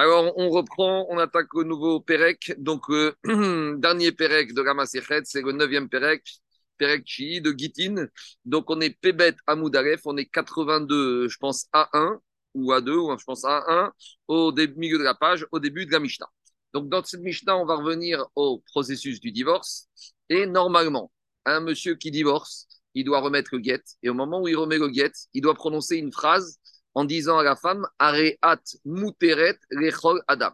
Alors, on reprend, on attaque le nouveau Pérec. Donc, le dernier Pérec de Rama c'est le neuvième Pérec, Pérec Chi de Gitin. Donc, on est Pébet à Moudaref, on est 82, je pense, A1 ou A2, ou je pense A1, au milieu de la page, au début de la Mishnah. Donc, dans cette Mishnah, on va revenir au processus du divorce. Et normalement, un monsieur qui divorce, il doit remettre le guet. Et au moment où il remet le guet, il doit prononcer une phrase en disant à la femme Areat muteret lechol adam.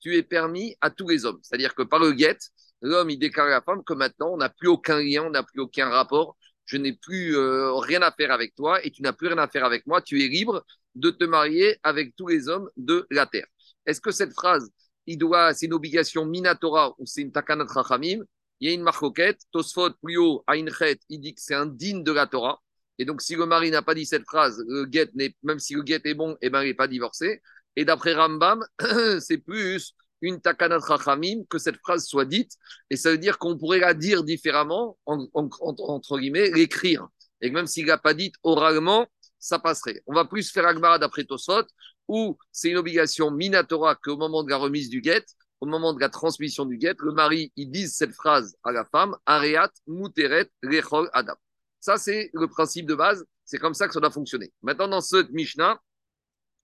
Tu es permis à tous les hommes. C'est-à-dire que par le guet, l'homme, il déclare à la femme que maintenant, on n'a plus aucun lien, on n'a plus aucun rapport. Je n'ai plus euh, rien à faire avec toi et tu n'as plus rien à faire avec moi. Tu es libre de te marier avec tous les hommes de la terre. Est-ce que cette phrase, il doit, c'est une obligation minatora ou c'est une takanat rachamim Il y a une marcoquette. Tosfot plus haut, Ainchet, il dit que c'est indigne de la Torah. Et donc, si le mari n'a pas dit cette phrase, le guet même si le guet est bon, eh ben, il n'est pas divorcé. Et d'après Rambam, c'est plus une takanat rachamim que cette phrase soit dite. Et ça veut dire qu'on pourrait la dire différemment, entre guillemets, l'écrire. Et même s'il n'a pas dit oralement, ça passerait. On va plus faire Agmara d'après Tosot, où c'est une obligation minatora qu'au moment de la remise du guet, au moment de la transmission du guet, le mari, il dise cette phrase à la femme, Areat muteret lechol adam. Ça, c'est le principe de base. C'est comme ça que ça doit fonctionner. Maintenant, dans ce Mishnah,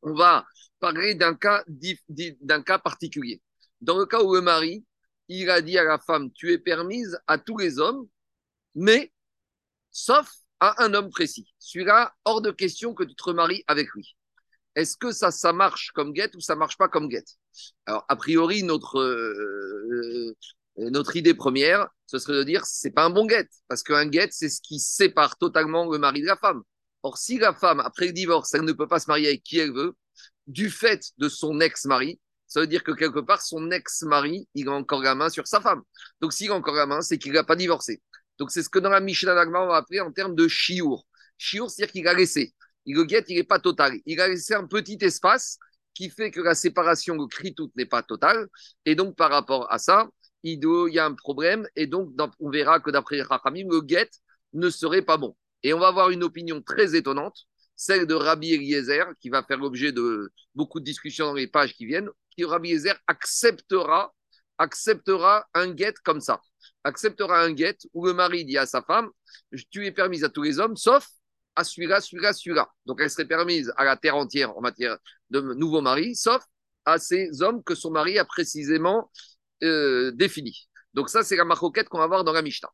on va parler d'un cas, d'un cas particulier. Dans le cas où le mari, il a dit à la femme, tu es permise à tous les hommes, mais sauf à un homme précis. Celui-là, hors de question que tu te remaries avec lui. Est-ce que ça, ça marche comme guette ou ça marche pas comme guette? Alors, a priori, notre, euh, euh, notre idée première, ce serait de dire c'est pas un bon guette, parce qu'un guette, c'est ce qui sépare totalement le mari de la femme. Or, si la femme, après le divorce, elle ne peut pas se marier avec qui elle veut, du fait de son ex-mari, ça veut dire que quelque part, son ex-mari, il a encore la main sur sa femme. Donc, s'il a encore la main, c'est qu'il n'a pas divorcé. Donc, c'est ce que dans la Mishnah Nagma, on va appeler en termes de chiour. Chiour, c'est-à-dire qu'il a laissé. Il le guette, il n'est pas total. Il a laissé un petit espace qui fait que la séparation, le cri tout n'est pas totale. Et donc, par rapport à ça, il y a un problème. Et donc, on verra que d'après Rachamim, le guet ne serait pas bon. Et on va avoir une opinion très étonnante, celle de Rabbi Eliezer, qui va faire l'objet de beaucoup de discussions dans les pages qui viennent, qui Rabbi Eliezer acceptera, acceptera un guet comme ça. Acceptera un guet où le mari dit à sa femme Tu es permise à tous les hommes, sauf à celui-là, celui-là, celui-là. Donc elle serait permise à la terre entière en matière de nouveau mari, sauf à ces hommes que son mari a précisément euh, définie. Donc ça, c'est la maroquette qu'on va voir dans la Mishnah.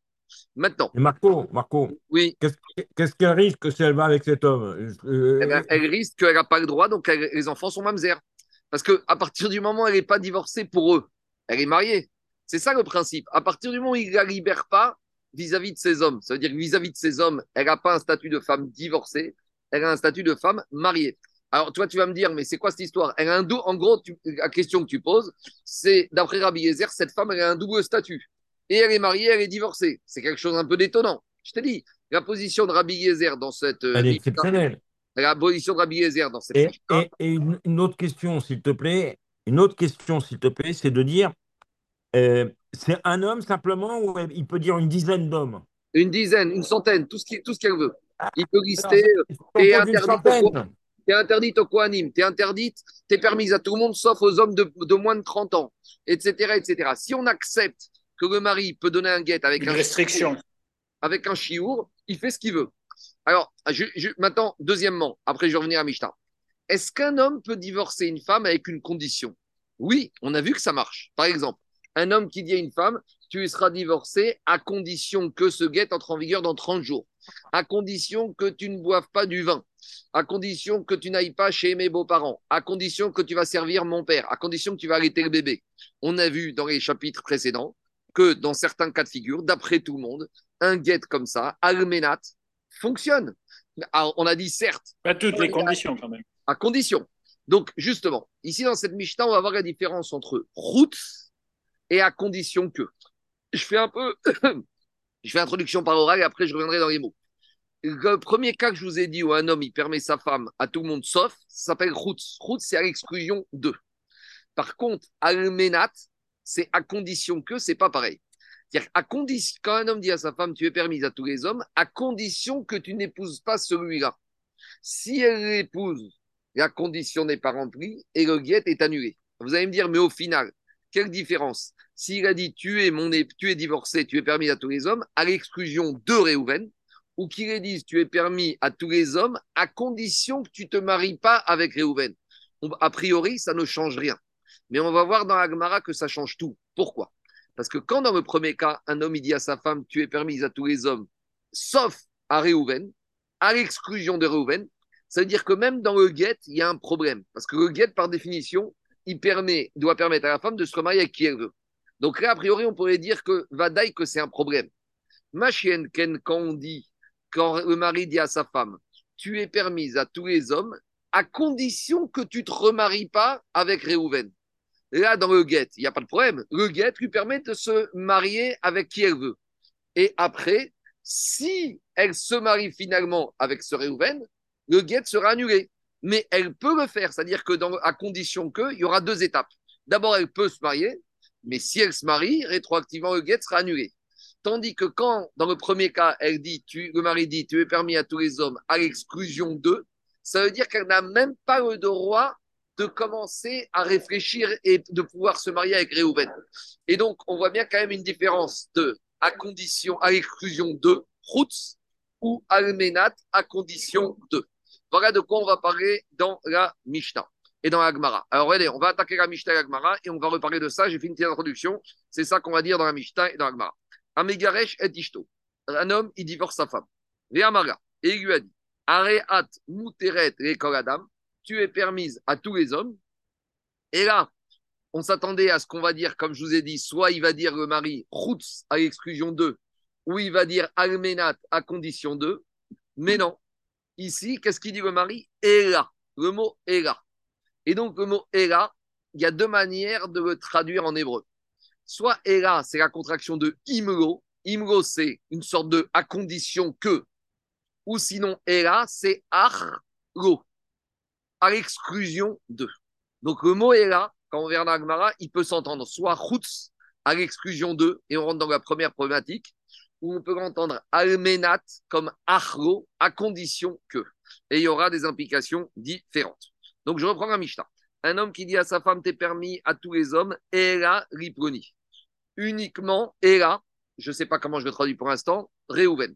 Maintenant. Et Marco, Marco. Oui. Qu'est-ce qu'elle risque si elle va avec cet homme euh, eh Elle risque qu'elle n'a pas le droit, donc les enfants sont mamzer. Parce qu'à partir du moment où elle n'est pas divorcée pour eux, elle est mariée. C'est ça le principe. À partir du moment où il ne la libère pas vis-à-vis de ses hommes, ça veut dire que vis-à-vis de ses hommes, elle n'a pas un statut de femme divorcée, elle a un statut de femme mariée. Alors, toi, tu vas me dire, mais c'est quoi cette histoire? Elle a un En gros, la question que tu poses, c'est d'après Rabbi Yezer, cette femme, elle a un double statut. Et elle est mariée, elle est divorcée. C'est quelque chose un peu d'étonnant. Je te dis, la position de Rabbi Yezer dans cette. Euh, elle est exceptionnelle. La position de Rabbi Yezer dans cette. Et, et, une, autre question, s'il te plaît. Une autre question, s'il te plaît, c'est de dire euh, c'est un homme simplement ou il peut dire une dizaine d'hommes? Une dizaine, une centaine, tout ce qu'elle veut. Il peut lister. et interdit tu es interdite au Kohanim, tu es interdite, tu es permise à tout le monde sauf aux hommes de, moins de 30 ans, etc., etc. Si on accepte que le mari peut donner un guet avec Une un restriction, avec un chiour, il fait ce qu'il veut. Alors, maintenant, deuxièmement, après je vais revenir à Mishnah. Est-ce qu'un homme peut divorcer une femme avec une condition? Oui, on a vu que ça marche. Par exemple, un homme qui dit à une femme, tu seras divorcé à condition que ce guet entre en vigueur dans 30 jours, à condition que tu ne boives pas du vin, à condition que tu n'ailles pas chez mes beaux-parents, à condition que tu vas servir mon père, à condition que tu vas arrêter le bébé. On a vu dans les chapitres précédents que dans certains cas de figure, d'après tout le monde, un guet comme ça, alménat, fonctionne. on a dit certes. Pas toutes les conditions quand même. À condition. Donc justement, ici dans cette Mishnah, on va voir la différence entre route et à condition que. Je fais un peu, je fais introduction par oral et après je reviendrai dans les mots. Le premier cas que je vous ai dit où un homme il permet sa femme à tout le monde sauf, ça s'appelle route. Route, c'est à l'exclusion de. Par contre, almenat, c'est à condition que, c'est pas pareil. C'est-à-dire, à condition, quand un homme dit à sa femme, tu es permise à tous les hommes, à condition que tu n'épouses pas celui-là. Si elle l'épouse, la condition n'est pas remplie et le guet est annulé. Vous allez me dire, mais au final, quelle différence? S'il a dit tu es, mon, tu es divorcé, tu es permis à tous les hommes, à l'exclusion de Réhouven, ou qu'il ait dit tu es permis à tous les hommes, à condition que tu te maries pas avec Réhouven. A priori, ça ne change rien. Mais on va voir dans Agmara que ça change tout. Pourquoi? Parce que quand dans le premier cas, un homme il dit à sa femme tu es permise à tous les hommes, sauf à Réhouven, à l'exclusion de Réhouven, ça veut dire que même dans le guet, il y a un problème. Parce que le guet, par définition, il doit permettre à la femme de se remarier avec qui elle veut. Donc là, a priori, on pourrait dire que Vadaï, que c'est un problème. Ma chienne, quand on dit, quand le mari dit à sa femme, tu es permise à tous les hommes, à condition que tu ne te remaries pas avec Réhouven. Là, dans le guet, il n'y a pas de problème. Le guet lui permet de se marier avec qui elle veut. Et après, si elle se marie finalement avec ce Réhouven, le guet sera annulé. Mais elle peut le faire, c'est-à-dire que à condition qu'il y aura deux étapes. D'abord, elle peut se marier, mais si elle se marie, rétroactivement, le guet sera annulé. Tandis que quand, dans le premier cas, elle dit, le mari dit, tu es permis à tous les hommes à l'exclusion d'eux, ça veut dire qu'elle n'a même pas le droit de commencer à réfléchir et de pouvoir se marier avec Réhouven. Et donc, on voit bien quand même une différence de à condition, à l'exclusion de Routz ou Almenat à condition de. Voilà de quoi on va parler dans la Mishnah et dans la Gemara. Alors, regardez, on va attaquer la Mishnah et la Gemara et on va reparler de ça. J'ai fait une petite introduction. C'est ça qu'on va dire dans la Mishnah et dans la Gemara. Et Ishto. Un homme, il divorce sa femme. Et il lui a dit Areat muteret rekoladam. Tu es permise à tous les hommes. Et là, on s'attendait à ce qu'on va dire, comme je vous ai dit, soit il va dire le mari Routz à l'exclusion 2, ou il va dire Almenat à condition 2. Mais non. Ici, qu'est-ce qu'il dit le mari? Ela. Le mot Ela. Et donc, le mot Ela, il y a deux manières de le traduire en hébreu. Soit Ela, c'est la contraction de Imlo. Imlo, c'est une sorte de à condition que. Ou sinon, Ela, c'est Arlo. À l'exclusion de. Donc, le mot Ela, quand on verra dans il peut s'entendre soit Chutz à l'exclusion de, et on rentre dans la première problématique, où on peut entendre Almenat comme Achlo à condition que. Et il y aura des implications différentes. Donc je reprends la Mishnah. Un homme qui dit à sa femme T'es permis à tous les hommes, Ela Riproni. Uniquement Ela, je ne sais pas comment je vais traduire pour l'instant, Réhouven.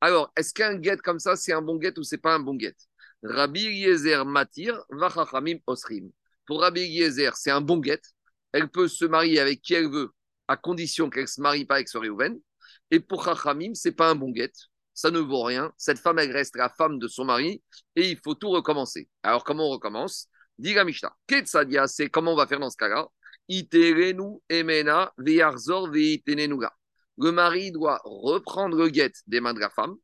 Alors, est-ce qu'un guet comme ça, c'est un bon guet ou c'est pas un bon guet Rabbi Yezer Matir, Vachachamim Osrim. Pour Rabbi Yezer, c'est un bon guet. Elle peut se marier avec qui elle veut, à condition qu'elle ne se marie pas avec ce Réhouven. Et pour Chachamim, c'est pas un bon guet. Ça ne vaut rien. Cette femme, elle reste la femme de son mari et il faut tout recommencer. Alors, comment on recommence? Dit la Mishnah. c'est comment on va faire dans ce cas-là? Emena Le mari doit reprendre le guet des mains de la femme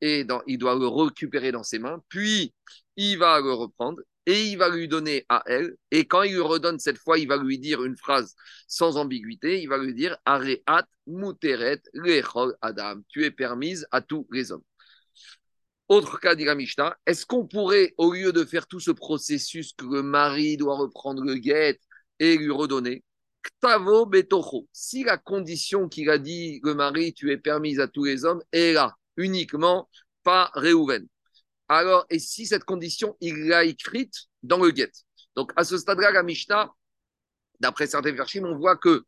et il doit le récupérer dans ses mains, puis il va le reprendre et il va lui donner à elle. Et quand il lui redonne cette fois, il va lui dire une phrase sans ambiguïté. Il va lui dire Areat muteret lechol adam. Tu es permise à tous les hommes. Autre cas, dit la Mishnah, est-ce qu'on pourrait, au lieu de faire tout ce processus que le mari doit reprendre le guet et lui redonner, Ktavo betocho, si la condition qu'il a dit le mari, tu es permise à tous les hommes, est là, uniquement, pas Réhouven. Alors, et si cette condition, il l'a écrite dans le guet. Donc, à ce stade-là, la Mishnah, d'après certains versions, on voit que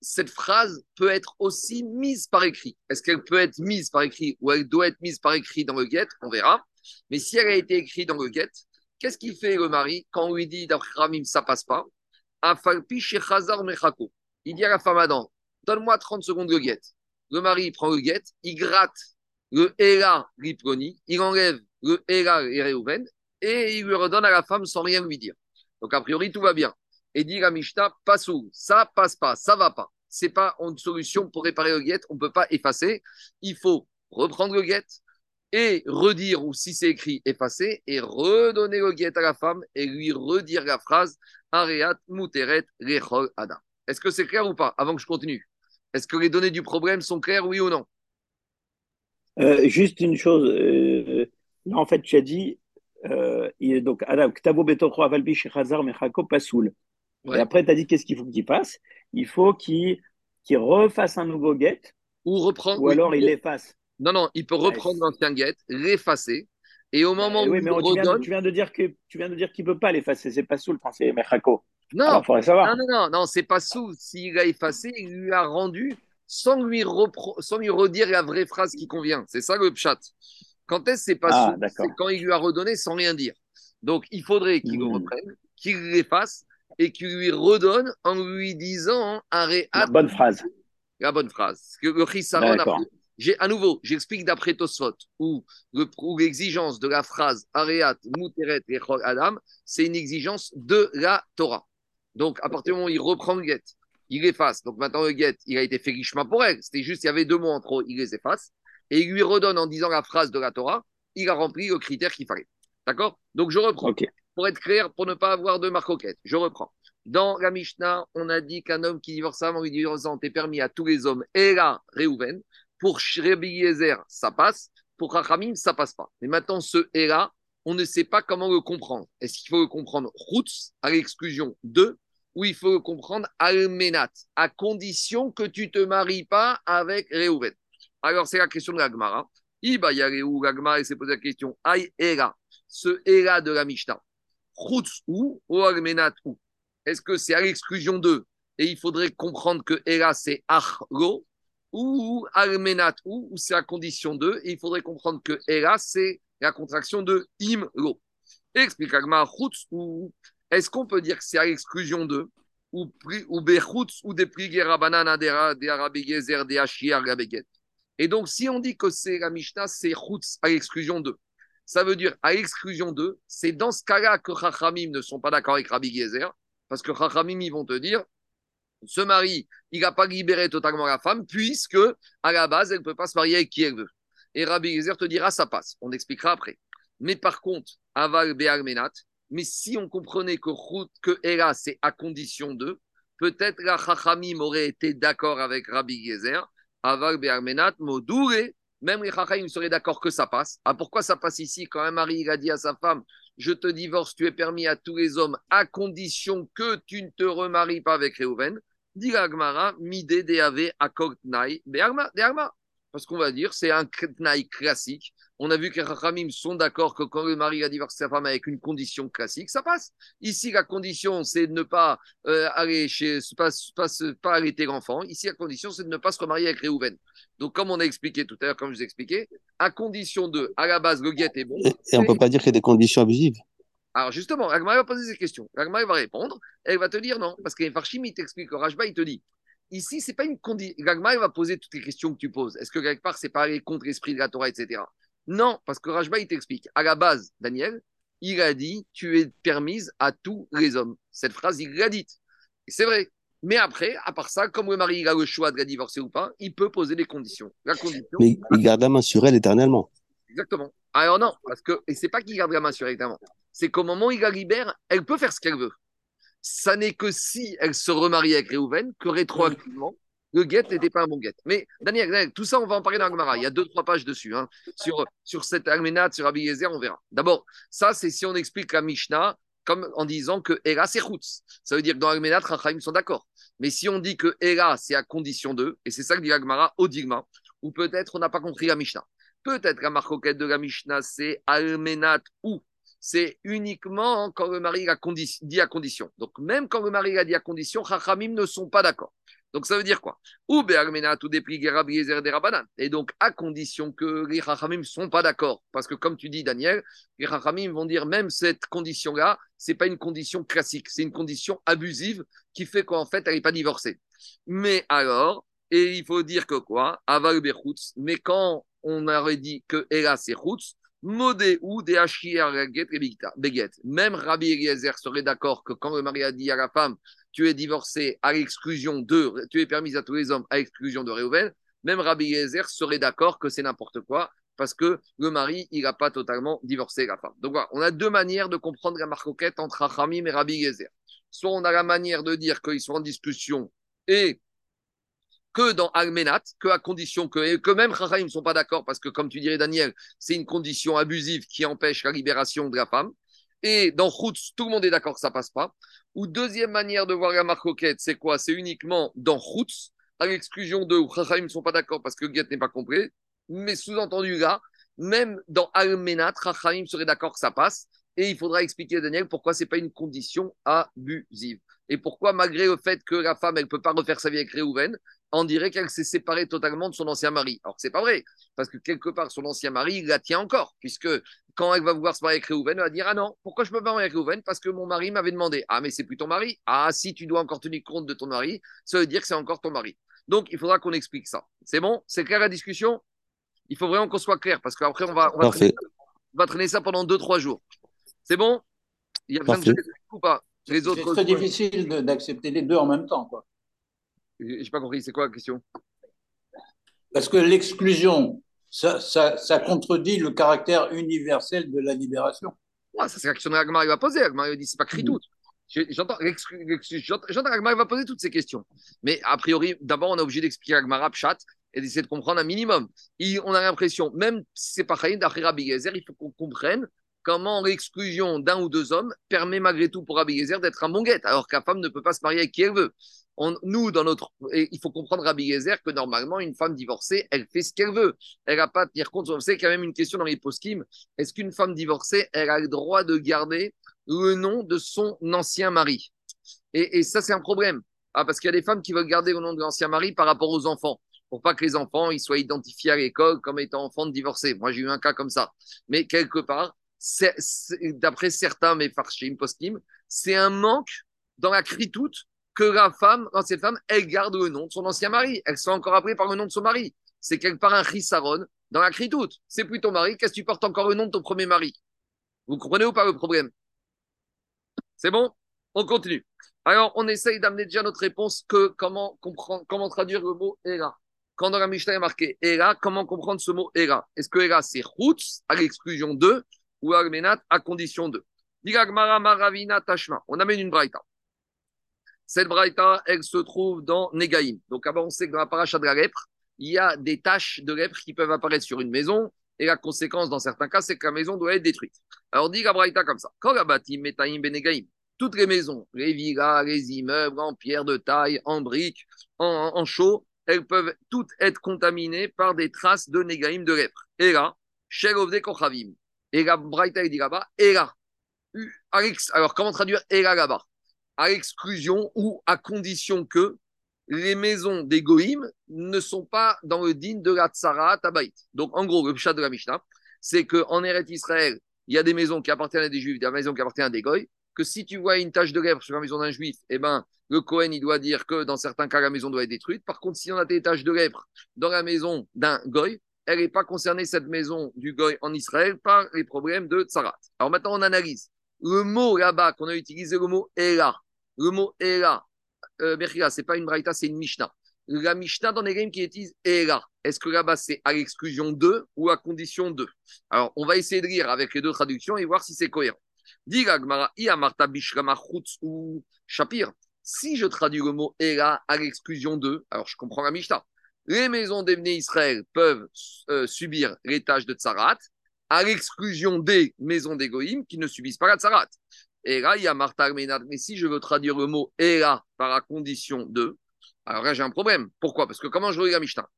cette phrase peut être aussi mise par écrit. Est-ce qu'elle peut être mise par écrit ou elle doit être mise par écrit dans le guet? On verra. Mais si elle a été écrite dans le guet, qu'est-ce qu'il fait le mari quand on lui dit d'après Ramim, ça passe pas? Il dit à la femme Adam, donne-moi 30 secondes le guet. Le mari prend le guet, il gratte le Ela Riproni, il enlève le Ela et Reuven, et il lui redonne à la femme sans rien lui dire. Donc, a priori, tout va bien. Et dit la Mishnah, passe où Ça passe pas, ça va pas. C'est pas une solution pour réparer le guet, on ne peut pas effacer. Il faut reprendre le guet et redire, ou si c'est écrit, effacer, et redonner le guet à la femme et lui redire la phrase Areat Muteret Rechol Adam. Est-ce que c'est clair ou pas Avant que je continue? Est-ce que les données du problème sont claires, oui ou non? Euh, Juste une chose. Euh, en fait, tu as dit, euh, donc, Ktabo Betokro Avalbi Shechazar Mechako Pasoul. Et après, tu as dit qu'est-ce qu'il faut qu'il fasse? Il faut qu'il refasse un nouveau get. Ou reprendre. Ou alors il l'efface. Non, non, il peut reprendre l'ancien get, l'effacer. Et au moment oui, où mais il tu, viens, tu, viens, de dire que tu viens de dire qu'il ne peut pas l'effacer. C'est pas soul, c'est Mechako. Non, non, non, non, non c'est pas sous. S'il a effacé, il lui a rendu sans lui, sans lui redire la vraie phrase qui convient. C'est ça le chat. Quand est-ce c'est pas ah, C'est quand il lui a redonné sans rien dire. Donc il faudrait qu'il le hmm. reprenne, qu'il l'efface et qu'il lui redonne en lui disant un La bonne phrase. La bonne phrase. Que le a j'ai à nouveau, j'explique d'après Tosfot, où l'exigence de la phrase Areat, Muteret et Adam, c'est une exigence de la Torah. Donc, à partir du moment où il reprend le get, il efface. Donc maintenant, le get, il a été fait richement pour elle. C'était juste, il y avait deux mots en trop, il les efface. Et il lui redonne en disant la phrase de la Torah, il a rempli le critère qu'il fallait. D'accord? Donc je reprends. Pour être clair, pour ne pas avoir de marcoquette, je reprends. Dans la Mishnah, on a dit qu'un homme qui divorce avant lui divorçant est permis à tous les hommes. Et là, Réhouven, pour Shrebi Yezer, ça passe. Pour Rachamim, ça passe pas. Mais maintenant, ce et là, on ne sait pas comment le comprendre. Est-ce qu'il faut le comprendre Roots à l'exclusion de ou il faut le comprendre Almenat, à condition que tu te maries pas avec Réhouven Alors, c'est la question de l'Agmara. Iba Yareu, l'Agmara, s'est posé la question Aïe Era, ce Era de la Mishnah. Roots ou, Almenat ou? Est-ce que c'est à l'exclusion de et il faudrait comprendre que Era, c'est Achlo ou Almenat ou, ou c'est à condition de et il faudrait comprendre que Era, c'est la contraction de Imlo. Explique Roots ou est-ce qu'on peut dire que c'est à l'exclusion de ou ou ou des banana des arabigezer des Et donc, si on dit que c'est la Mishnah, c'est chutz à l'exclusion de. Ça veut dire à l'exclusion de, c'est dans ce cas-là que Chachamim ne sont pas d'accord avec Rabbi Gezer, parce que Chachamim, ils vont te dire, ce mari, il n'a pas libéré totalement la femme, puisque à la base, elle ne peut pas se marier avec qui elle veut. Et Rabbi Gezer te dira, ça passe. On expliquera après. Mais par contre, Aval Be'almenat, mais si on comprenait que, que Ela, c'est à condition de, peut-être la Chachamim aurait été d'accord avec Rabbi Gezer, Aval Be'armenat, Modoure, même les Chachamim seraient d'accord que ça passe. Ah, pourquoi ça passe ici? Quand un mari a dit à sa femme Je te divorce, tu es permis à tous les hommes à condition que tu ne te remaries pas avec Reuven Dit Agmara. Parce qu'on va dire, c'est un Tnaï classique on a vu que les sont d'accord que quand le mari a divorcé sa femme avec une condition classique, ça passe. Ici, la condition, c'est de ne pas euh, aller chez, pas, pas, pas arrêter l'enfant. Ici, la condition, c'est de ne pas se remarier avec Réhouven. Donc, comme on a expliqué tout à l'heure, comme je vous ai expliqué, à condition de, à la base, le guet est bon. Et, on ne peut pas dire qu'il y a des conditions abusives. Alors justement, Agmar va poser ces questions. Agmar va répondre. Elle va te dire non, parce que Farshim, il t'explique, Rajba, il te dit ici, c'est pas une condition. Agmar va poser toutes les questions que tu poses. Est-ce que quelque part, c'est pas aller contre l'esprit de la Torah, etc. Non, parce que Rajba, il t'explique. À la base, Daniel, il a dit Tu es permise à tous les hommes. Cette phrase, il l'a dite. C'est vrai. Mais après, à part ça, comme le mari a le choix de la divorcer ou pas, il peut poser des conditions. La condition Mais il garde la main sur elle éternellement. Exactement. Alors non, parce que, et c'est pas qu'il garde la main sur elle éternellement, c'est qu'au moment où il la libère, elle peut faire ce qu'elle veut. Ça n'est que si elle se remarie avec Réhouven que rétroactivement, le guet n'était pas un bon guet. Mais Daniel, tout ça, on va en parler dans Agmara. Il y a deux, trois pages dessus. Hein. Sur, sur cette Almenat, sur Rabbi on verra. D'abord, ça, c'est si on explique la Mishnah comme en disant que Ela, c'est Chutz. Ça veut dire que dans Almenat, Rachaim sont d'accord. Mais si on dit que Ela, c'est à condition d'eux, et c'est ça que dit Agmara au Digma, ou peut-être on n'a pas compris la Mishnah. Peut-être la marcoquette de la Mishnah, c'est Almenat ou c'est uniquement quand le mari a dit à condition. Donc même quand le mari a dit à condition, Chachamim ne sont pas d'accord. Donc ça veut dire quoi? Ou Et donc à condition que les Chachamim ne sont pas d'accord. Parce que comme tu dis Daniel, les Chachamim vont dire même cette condition-là, ce n'est pas une condition classique, c'est une condition abusive qui fait qu'en fait elle n'est pas divorcée. Mais alors, et il faut dire que quoi? Aval mais quand on aurait dit que Ella c'est Modé ou des. Même Rabbi Eliezer serait d'accord que quand le mari a dit à la femme tu es divorcé à l'exclusion de, tu es permise à tous les hommes à l'exclusion de Réhouven, même Rabbi Eliezer serait d'accord que c'est n'importe quoi parce que le mari, il n'a pas totalement divorcé la femme. Donc voilà, on a deux manières de comprendre la marcoquette entre Hachamim et Rabbi Eliezer. Soit on a la manière de dire qu'ils sont en discussion et que dans Almenat, que à condition que, que même Chachamim ne sont pas d'accord, parce que comme tu dirais Daniel, c'est une condition abusive qui empêche la libération de la femme. Et dans Chutz, tout le monde est d'accord que ça passe pas. Ou deuxième manière de voir la marcoquette, c'est quoi? C'est uniquement dans Chutz, à l'exclusion de où Chachamim ne sont pas d'accord parce que Get n'est pas compris. Mais sous-entendu là, même dans Almenat, Chachamim serait d'accord que ça passe Et il faudra expliquer à Daniel pourquoi ce n'est pas une condition abusive. Et pourquoi, malgré le fait que la femme, elle ne peut pas refaire sa vie avec Réhouven, on dirait qu'elle s'est séparée totalement de son ancien mari. Alors que ce n'est pas vrai, parce que quelque part, son ancien mari, il la tient encore, puisque quand elle va vouloir se marier avec Réhouven, elle va dire Ah non, pourquoi je peux pas me marier avec Réhouven Parce que mon mari m'avait demandé. Ah, mais c'est plus ton mari? Ah, si tu dois encore tenir compte de ton mari, ça veut dire que c'est encore ton mari. Donc, il faudra qu'on explique ça. C'est bon? C'est clair la discussion? Il faut vraiment qu'on soit clair, parce qu'après, on va, on va, traîner, on va traîner ça pendant 2-3 jours. C'est bon? Il y a besoin de ou pas? Les autres. C'est très difficile d'accepter les deux en même temps. quoi. J'ai pas compris, c'est quoi la question? Parce que l'exclusion, ça, ça, ça, contredit le caractère universel de la libération. Ouais, ça c'est la question que Agmar va poser. Agmar dit c'est pas cri tout. J'entends Agmar va poser toutes ces questions. Mais a priori, d'abord, on est obligé d'expliquer Agmar Pshat et d'essayer de comprendre un minimum. on a l'impression, même si c'est pas Chayin d'après Rabbi Gezer, il faut qu'on comprenne comment l'exclusion d'un ou deux hommes permet malgré tout pour Rabbi d'être un bon guet, alors qu'une femme ne peut pas se marier avec qui elle veut. nous, dans notre, il faut comprendre Rabbi que normalement, une femme divorcée, elle fait ce qu'elle veut. Elle n'a pas à tenir compte. On sait qu'il y a même une question dans les poskim. Est-ce qu'une femme divorcée, elle a le droit de garder le nom de son ancien mari? Et, ça, c'est un problème. Ah, parce qu'il y a des femmes qui veulent garder le nom de l'ancien mari par rapport aux enfants pour pas que les enfants ils soient identifiés à l'école comme étant enfants de divorcés. Moi, j'ai eu un cas comme ça. Mais quelque part, d'après certains mais farshim postim, c'est un manque dans la critoute que la femme, cette femme, elle garde le nom de son ancien mari. Elle soit encore appelée par le nom de son mari. C'est quelque part un chisaron dans la critoute. C'est plus ton mari, qu'est-ce que tu portes encore le nom de ton premier mari? Vous comprenez ou pas le problème? C'est bon? On continue. Alors, on essaye d'amener déjà notre réponse que comment comprendre, comment traduire le mot Ela. Quand dans la Mishnah est marqué Ela, comment comprendre ce mot Ela Est-ce que Ela c'est Chutz à l'exclusion de? Ou Armenat à condition de. On amène une braïta. Cette braïta, elle se trouve dans Negaïm. Donc, avant, on sait que dans la paracha de la lèpre, il y a des taches de lèpre qui peuvent apparaître sur une maison. Et la conséquence, dans certains cas, c'est que la maison doit être détruite. Alors, dit la braïta comme ça. Quand Metaïm Benegaïm, toutes les maisons, les villas, les immeubles en pierre de taille, en briques, en, chaux, elles peuvent toutes être contaminées par des traces de Negaïm de lèpre. Et là, Kochavim, et la Braïta, dit là-bas, et là. Alors, comment traduire et là là-bas À l'exclusion ou à condition que les maisons des Goïm ne sont pas dans le digne de la Tzara Tabaït. Donc, en gros, le chat de la Mishnah, c'est qu'en Eretz Israël, il y a des maisons qui appartiennent à des Juifs, des maisons qui appartiennent à des Goïs, que si tu vois une tache de lèvre sur la maison d'un Juif, eh ben, le Cohen, il doit dire que dans certains cas, la maison doit être détruite. Par contre, si on a des taches de lèvre dans la maison d'un Goï, elle n'est pas concernée, cette maison du Goy en Israël, par les problèmes de Tsarat. Alors maintenant, on analyse. Le mot là-bas qu'on a utilisé, le mot Ela. Le mot Ela, euh, ce n'est pas une Braïta, c'est une Mishnah. La Mishnah dans les games qui utilise Ela. Est-ce que là-bas, c'est à l'exclusion de ou à condition de? Alors, on va essayer de lire avec les deux traductions et voir si c'est cohérent. ou Shapir. Si je traduis le mot Ela à l'exclusion de, alors je comprends la Mishnah les maisons d'Ebné Israël peuvent euh, subir les tâches de Tsarat, à l'exclusion des maisons d'Égoïm qui ne subissent pas la Tsarat. Et là, il y a Martha Mais si je veux traduire le mot là par la condition de, alors là, j'ai un problème. Pourquoi? Parce que comment je regarde Mishnah?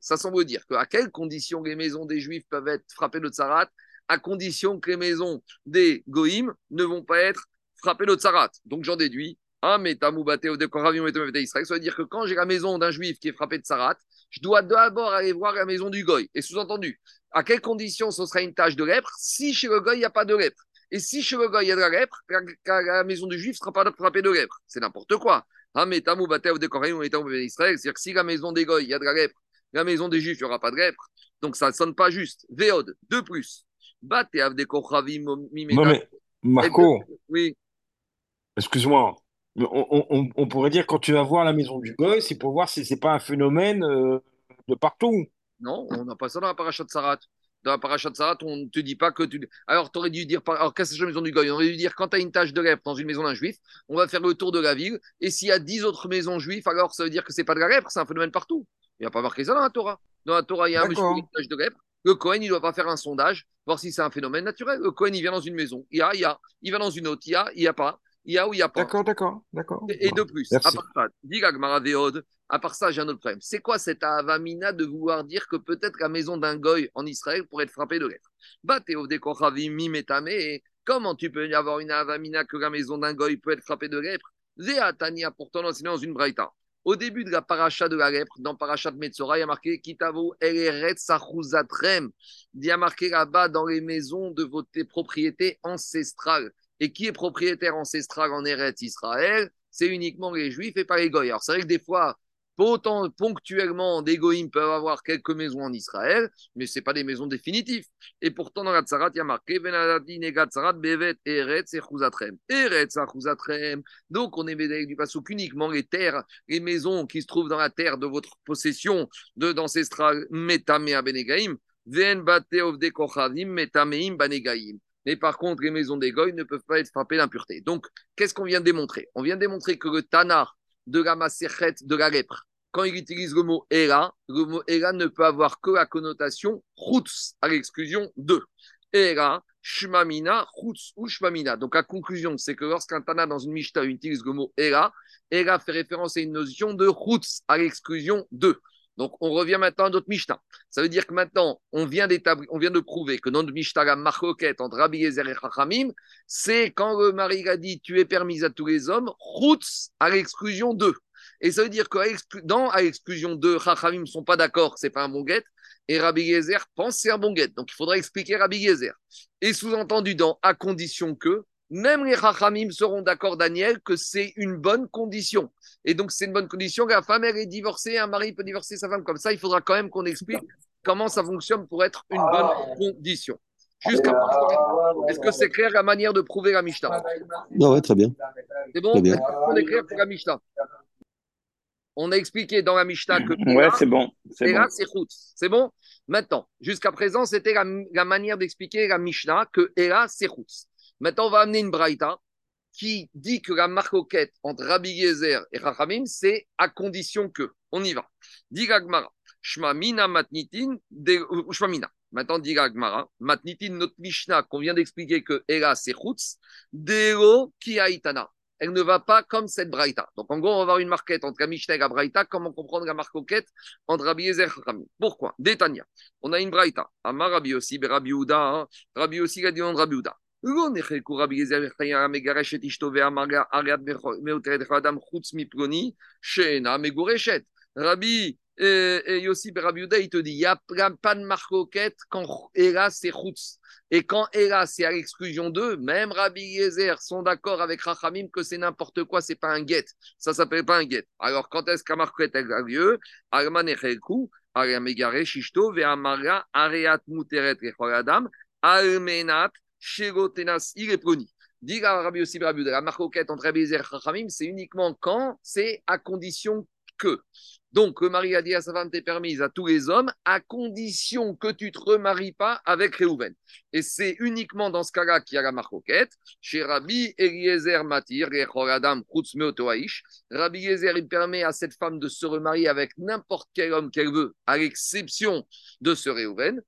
Ça semble dire que à quelles conditions les maisons des Juifs peuvent être frappées de tsarat, à condition que les maisons des Goïm ne vont pas être frappées de tsarat. Donc j'en déduis ah, mais Israël, ça veut dire que quand j'ai la maison d'un juif qui est frappé de Sarat, je dois d'abord aller voir la maison du Goy. Et sous-entendu, à quelles conditions ce sera une tâche de lèpre si chez le Goy, il n'y a pas de lèpre? Et si chez le Goy, il y a de la lèpre, la, maison du juif ne sera pas frappée de lèpre. C'est n'importe quoi. Ah, mais Israël, c'est-à-dire que si la maison des Goy, il y a de la lèpre, la maison des juifs, il n'y aura pas de lèpre. Donc ça ne sonne pas juste. Véode, de plus. Non, mais Marco. Oui. Excuse-moi on, pourrait dire quand tu vas voir la maison du goy, c'est pour voir si c'est pas un phénomène euh, de partout. Non, on n'a pas ça dans la paracha de Sarat. Dans la paracha de Sarat, on ne te dit pas que tu. Alors, tu aurais dû dire. Alors, qu'est-ce que c'est la maison du goy On aurait dû dire quand tu as une tache de lèpre dans une maison d'un juif, on va faire le tour de la ville. Et s'il y a dix autres maisons juives, alors ça veut dire que c'est pas de la lèpre, c'est un phénomène partout. Il n'y a pas marqué ça dans la Torah. Dans la Torah, il y a un monsieur qui a une tache de lèpre. Le Cohen, il ne doit pas faire un sondage, voir si c'est un phénomène naturel. Le Cohen, il vient dans une maison. Il y a, il y a. Il va dans une autre. Il y a, il n'y a pas il y a ou il n'y a pas. D'accord, d'accord, d'accord. Et, de plus, à part ça, dit À part ça, j'ai un autre problème. C'est quoi cette avamina de vouloir dire que peut-être la maison d'un goy en Israël pourrait être frappée de lèpre Comment tu peux y avoir une avamina que la maison d'un goy peut être frappée de lèpre Tania, pourtant, c'est dans une braïta. Au début de la paracha de la lèpre, dans paracha de Metzora, il y a marqué Kitavo Eleret Sachuzatrem. Il y a marqué là-bas dans les maisons de vos propriétés ancestrales. Et qui est propriétaire ancestral en Eretz Israël C'est uniquement les juifs et pas les goy. Alors c'est vrai que des fois, Autant ponctuellement, des goïms peuvent avoir quelques maisons en Israël, mais ce pas des maisons définitives. Et pourtant, dans la Tzarat, il y a marqué Bevet, Eretz et Eretz Donc, on est du Passouk uniquement les terres, les maisons qui se trouvent dans la terre de votre possession de d'ancestral Metamea Benegaim. Mais par contre, les maisons des goïs ne peuvent pas être frappées d'impureté. Donc, qu'est-ce qu'on vient de démontrer? On vient de démontrer que le Tanar de la Maserhet de la lèpre, quand il utilise le mot Ela, le mot Ela ne peut avoir que la connotation Chutz, à l'exclusion de. Ela, Shmamina, Chutz ou Shmamina. Donc la conclusion, c'est que lorsqu'un Tana dans une Mishnah utilise le mot Ela, Ela fait référence à une notion de Chutz, à l'exclusion de. Donc, on revient maintenant à notre Mishnah. Ça veut dire que maintenant, on vient, de prouver que notre Mishnah, la marcoquette entre Rabbi Yezer et Chachamim, c'est quand le a dit tu es permise à tous les hommes, Chutz à l'exclusion d'eux. Et ça veut dire que dans à l'exclusion de Chachamim ne sont pas d'accord, c'est pas un bon guet. Et Rabbi Yezer pense c'est un bon guet. Donc il faudra expliquer Rabbi Yezer. Et sous-entendu dans à condition que, même les Chachamim seront d'accord, Daniel, que c'est une bonne condition. Et donc c'est une bonne condition que la femme elle est divorcée, un mari peut divorcer sa femme comme ça. Il faudra quand même qu'on explique comment ça fonctionne pour être une bonne condition. Jusqu'à est-ce que c'est clair la manière de prouver la Mishnah? Non, oui, très bien. C'est bon? On est clair pour la Mishnah? On a expliqué dans la Mishnah que. Ouais, c'est bon. C'est bon. C'est bon? Maintenant, jusqu'à présent, c'était la, manière d'expliquer la Mishnah que Ela, c'est Maintenant, on va amener une Braïta qui dit que la marcoquette entre Rabbi Yezer et Rachamim, c'est à condition que. On y va. Dit. Shmamina matnitin. Shmamina. Maintenant, dit Gagmara. Matnitin, notre Mishnah qu'on vient d'expliquer que Ela, c'est chutz. Deo ki aitana elle ne va pas comme cette braïta. Donc en gros, on va avoir une marquette entre la Mishnah et la braïta. Comment comprendre la marquette entre Rabbi Yezer et Rabbi Pourquoi? Détania. On a une braïta. Amar Rabbi aussi, Rabbi Uda. Hein. Rabbi aussi, il a Rabbi Uda. Rabbi et Yossi Berabiyuda, il te dit, il n'y a pas de marcoquette quand Ela c'est Chutz. Et quand Ela c'est à l'exclusion d'eux, même Rabbi Yezer sont d'accord avec Rachamim que c'est n'importe quoi, c'est pas un guet. Ça s'appelle pas un guet. Alors quand est-ce qu'un marcoquette a lieu? Alman Echelku, Aramegare Shishto, Ve'amara, Areat Muteret Recholadam, Almenat, Shegotenas, Ireproni. Dit Rabbi Yossi la marcoquette entre Rabbi et Rachamim, c'est uniquement quand c'est à condition que. Donc, le dit à sa femme, t'es permise à tous les hommes, à condition que tu te remaries pas avec Réhouven. Et c'est uniquement dans ce cas-là qu'il y a la marcoquette. Chez Rabbi Eliezer Matir, Adam Rabbi Eliezer, il permet à cette femme de se remarier avec n'importe quel homme qu'elle veut, à l'exception de ce Réhouven.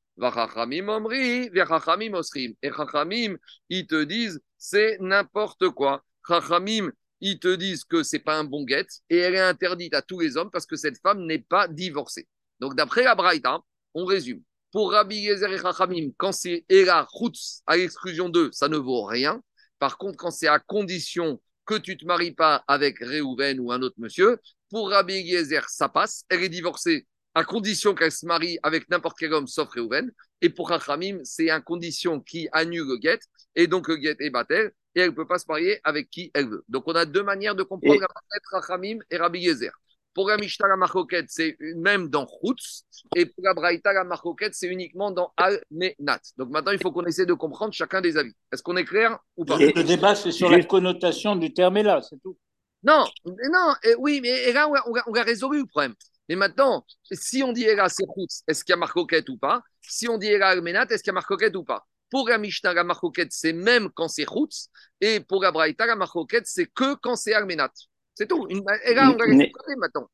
Et Chachamim, ils te disent, c'est n'importe quoi. Chachamim, ils te disent que c'est pas un bon guet et elle est interdite à tous les hommes parce que cette femme n'est pas divorcée. Donc d'après la Braïta, on résume. Pour Rabbi Yezer et Chachamim, quand c'est Era Chutz à l'exclusion d'eux, ça ne vaut rien. Par contre, quand c'est à condition que tu te maries pas avec Réhouven ou un autre monsieur, pour Rabbi Yezer, ça passe. Elle est divorcée à condition qu'elle se marie avec n'importe quel homme sauf Réhouven. Et pour Chachamim, c'est à condition qui annule le guet. Et donc le guet est battel et elle ne peut pas se marier avec qui elle veut. Donc on a deux manières de comprendre et... la Rachamim et Rabbi Yezer. Pour la Mishnah, la Marcoquette, c'est même dans Chutz. Et pour la Braïta, la Marcoquette, c'est uniquement dans Al-Menat. Donc maintenant, il faut qu'on essaie de comprendre chacun des avis. Est-ce qu'on est clair ou pas? Le débat, c'est sur la connotation du terme là, c'est tout. Non, non, oui, mais là, on a, résolu le problème. Mais maintenant, si on dit là, c'est Chutz, est-ce qu'il y a Marcoquette ou pas? Si on dit là, Al-Menat, est-ce qu'il y a Marcoquette ou pas? Pour la Mishnah, la c'est même quand c'est Chutz. Et pour la Braïta, la c'est que quand c'est Armenat. C'est tout. Et là, on va mais, maintenant.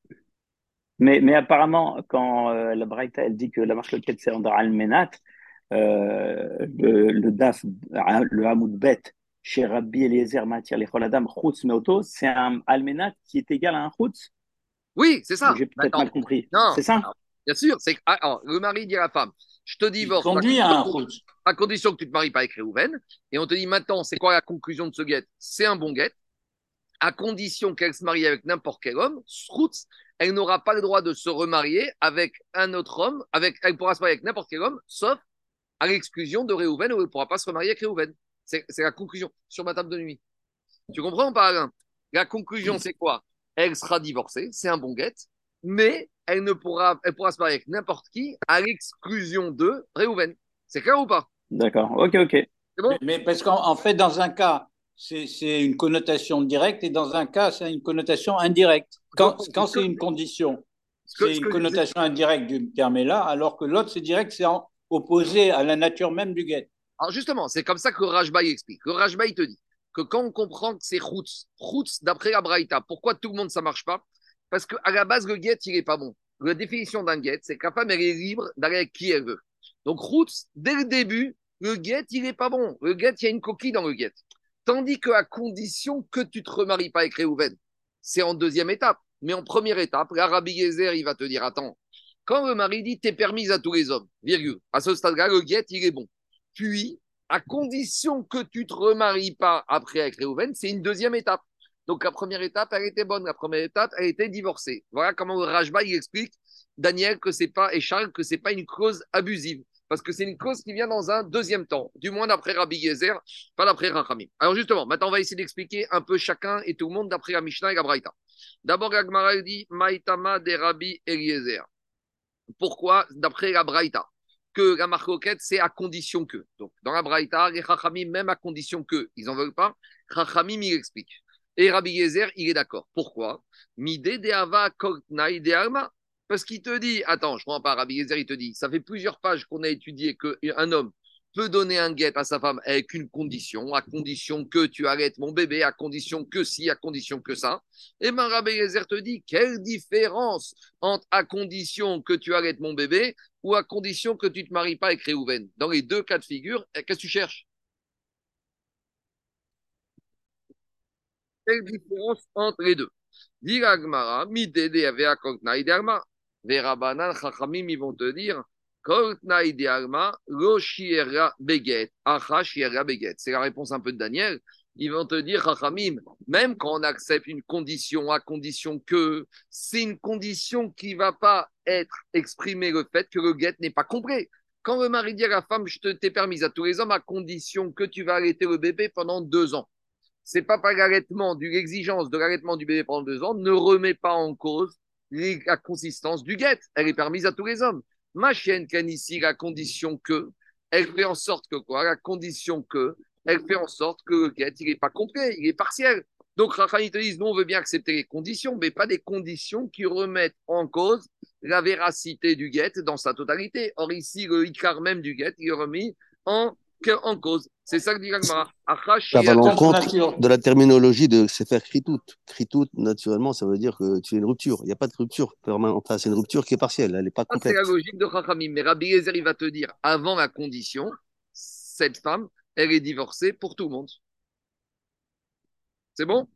Mais, mais, apparemment, quand euh, la Braïta, elle dit que la marcoquette, c'est under Almenat, euh, le, le DAF, le Hamoud Bet, chez Rabbi Eliezer Matir, les Choladam, Chutz Meoto, c'est un Almenat qui est égal à un Chutz Oui, c'est ça. J'ai peut-être mal compris. Non. C'est ça? Bien sûr, c'est que ah, alors, le mari dit à la femme Je te divorce à, à condition- route. à condition que tu ne te maries pas avec Réhouven. Et on te dit maintenant, c'est quoi la conclusion de ce guet? C'est un bon guet. À condition qu'elle se marie avec n'importe quel homme, Sroutz, elle n'aura pas le droit de se remarier avec un autre homme. Avec, elle pourra se marier avec n'importe quel homme, sauf à l'exclusion de Réhouven où elle ne pourra pas se remarier avec Réhouven. C'est c'est la conclusion sur ma table de nuit. Tu comprends ou pas, Alain? La conclusion, c'est quoi? Elle sera divorcée, c'est un bon guet, mais elle ne pourra, elle pourra se marier avec n'importe qui à l'exclusion de Réhouven. C'est clair ou pas? D'accord. Ok, ok. C'est bon? Mais, mais parce qu'en en fait, dans un cas, c'est une connotation directe et dans un cas, c'est une connotation indirecte. Quand, quand c'est une condition, Ce que- c'est ce une que connotation indirecte du terme est là, alors que l'autre, c'est direct, c'est opposé à la nature même du guet. Alors justement, c'est comme ça que Rajbaï explique. Le Rajbaï te dit que quand on comprend que c'est Routz, Routz d'après la Braïta, pourquoi tout le monde ça marche pas? Parce qu'à la base, le guet, il est pas bon. La définition d'un guet, c'est que la femme, elle est libre d'aller avec qui elle veut. Donc Routz, dès le début, le guet, il est pas bon. Le guet, il y a une coquille dans le guet. Tandis qu'à condition que tu te remaries pas avec Réhouven, c'est en deuxième étape. Mais en première étape, là, Rabbi Gezer, il va te dire, attends, quand le mari dit t'es permise à tous les hommes, virgule, à ce stade-là, le guet, il est bon. Puis, à condition que tu te remaries pas après avec Réhouven, c'est une deuxième étape. Donc la première étape, elle était bonne. La première étape, elle était divorcée. Voilà comment le Rajba il explique, Daniel, que c'est pas, et Charles, que c'est pas une cause abusive. Parce que c'est une cause qui vient dans un deuxième temps, du moins d'après Rabbi Gezer, pas d'après Rachamim. Alors justement, maintenant on va essayer d'expliquer un peu chacun et tout le monde d'après la Mishnah et la Braïta. D'abord, elle dit Maïtama de Rabbi Eliezer. Pourquoi D'après la Braïta? Que la marcoquette, c'est à condition que. Donc, dans la Braïta, les Chachamim, même à condition que, ils n'en veulent pas, Chachamim, il explique. Et Rabbi Yezer, il est d'accord. Pourquoi? Parce qu'il te dit, attends, je ne comprends pas, Rabbi Yezer, il te dit, ça fait plusieurs pages qu'on a étudié qu'un homme peut donner un guet à sa femme avec une condition, à condition que tu arrêtes mon bébé, à condition que si, à condition que ça. Et bien, Rabbi Yezer te dit, quelle différence entre à condition que tu arrêtes mon bébé ou à condition que tu ne te maries pas avec Réhouven? Dans les deux cas de figure, eh, qu'est-ce que tu cherches? Quelle différence entre les deux? Verabanan chachamim, ils vont te dire. C'est la réponse un peu de Daniel. Ils vont te dire, chachamim, même quand on accepte une condition à condition que c'est une condition qui ne va pas être exprimée le fait que le guet n'est pas complet. Quand le mari dit à la femme, je t'ai permise à tous les hommes à condition que tu vas arrêter le bébé pendant deux ans. C'est pas par l'allaitement, du l'exigence de l'allaitement du bébé pendant deux ans, ne remet pas en cause la consistance du guet. Elle est permise à tous les hommes. Ma chienne can ici la condition que, elle fait en sorte que quoi? La condition que, elle fait en sorte que le guet, il n'est pas complet, il est partiel. Donc, Rachel, ils te disent, nous, on veut bien accepter les conditions, mais pas des conditions qui remettent en cause la véracité du guet dans sa totalité. Or, ici, le Icar même du guet, il est remis en, en cause. C'est ça que dit. Achash, Ça va à l'encontre de la terminologie de Sefer Kritout. Kritout, naturellement, ça veut dire que tu fais une rupture. Il n'y a pas de rupture permanente. Enfin, c'est une rupture qui est partielle, elle n'est pas Ça, c'est complète. la logique de Chachamim. Mais Rabbi Eliezer, il va te dire, avant la condition, cette femme, elle est divorcée pour tout le monde. C'est bon?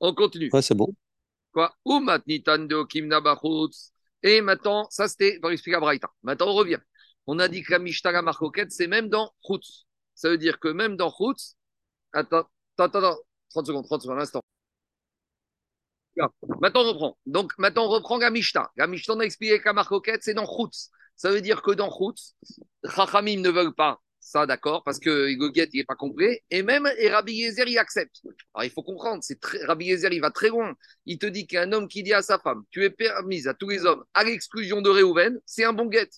On continue. Ouais, c'est bon. Quoi? Et maintenant, ça c'était pour expliquer à Braïta. Maintenant, on revient. On a dit que la Mishnah la marcoquette, c'est même dans Chutz. Ça veut dire que même dans Chutz, attends, attends, attends, 30 secondes, 30 secondes, un instant. Maintenant, on reprend. Donc, maintenant, on reprend la Mishnah. La Mishnah, on a expliqué que la marcoquette, c'est dans Chutz. Ça veut dire que dans Chutz, Chachamim ne veulent pas ça, d'accord, parce que le guet, il n'est pas complet. Et même, et Rabbi Yezer, il accepte. Alors, il faut comprendre, c'est très, Rabbi Yezer, il va très loin. Il te dit qu'un homme qui dit à sa femme, tu es permise à tous les hommes, à l'exclusion de Réhouven, c'est un bon guet.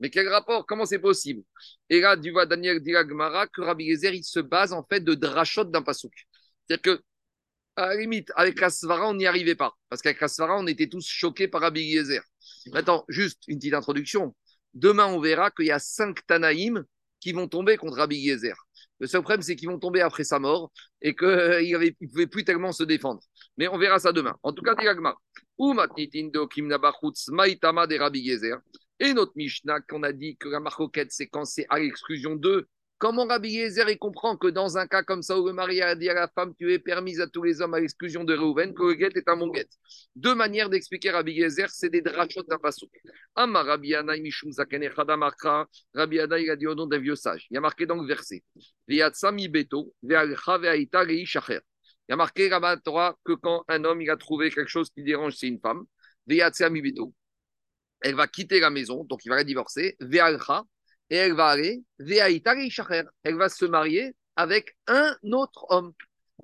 Mais quel rapport? Comment c'est possible? Et là, vois Daniel Dilagmara que Rabbi Yezer, il se base en fait de drachot d'un pasouk. C'est-à-dire que, à la limite, avec la on n'y arrivait pas. Parce qu'avec la on était tous choqués par Rabbi Yezer. Maintenant, juste une petite introduction. Demain, on verra qu'il y a cinq Tanaïm qui vont tomber contre Rabbi Yezer. Le seul problème, c'est qu'ils vont tomber après sa mort et qu'il euh, ne pouvait plus tellement se défendre. Mais on verra ça demain. En tout cas, Dilagma. Et notre Mishnah, qu'on a dit que la marcoquette, c'est quand c'est à l'exclusion d'eux, Comment Rabbi Yezer comprend que dans un cas comme ça où le mari a dit à la femme tu es permise à tous les hommes à l'exclusion de Reuven que le guet est un bon guet Deux manières d'expliquer Rabbi Yezer, c'est des drachot d'un passo. Amma Rabbi Anaï Mishum Markra, Rabbi Anaï a dit au nom d'un vieux sage. Il y a marqué dans le verset Ve'atsami Beto, Ve'aita Reishacher. Il y a marqué là Torah que quand un homme il a trouvé quelque chose qui dérange, c'est une femme. Ve'atsami Beto. Elle va quitter la maison, donc il va la divorcer. Ve'alcha et elle va aller, elle va se marier avec un autre homme.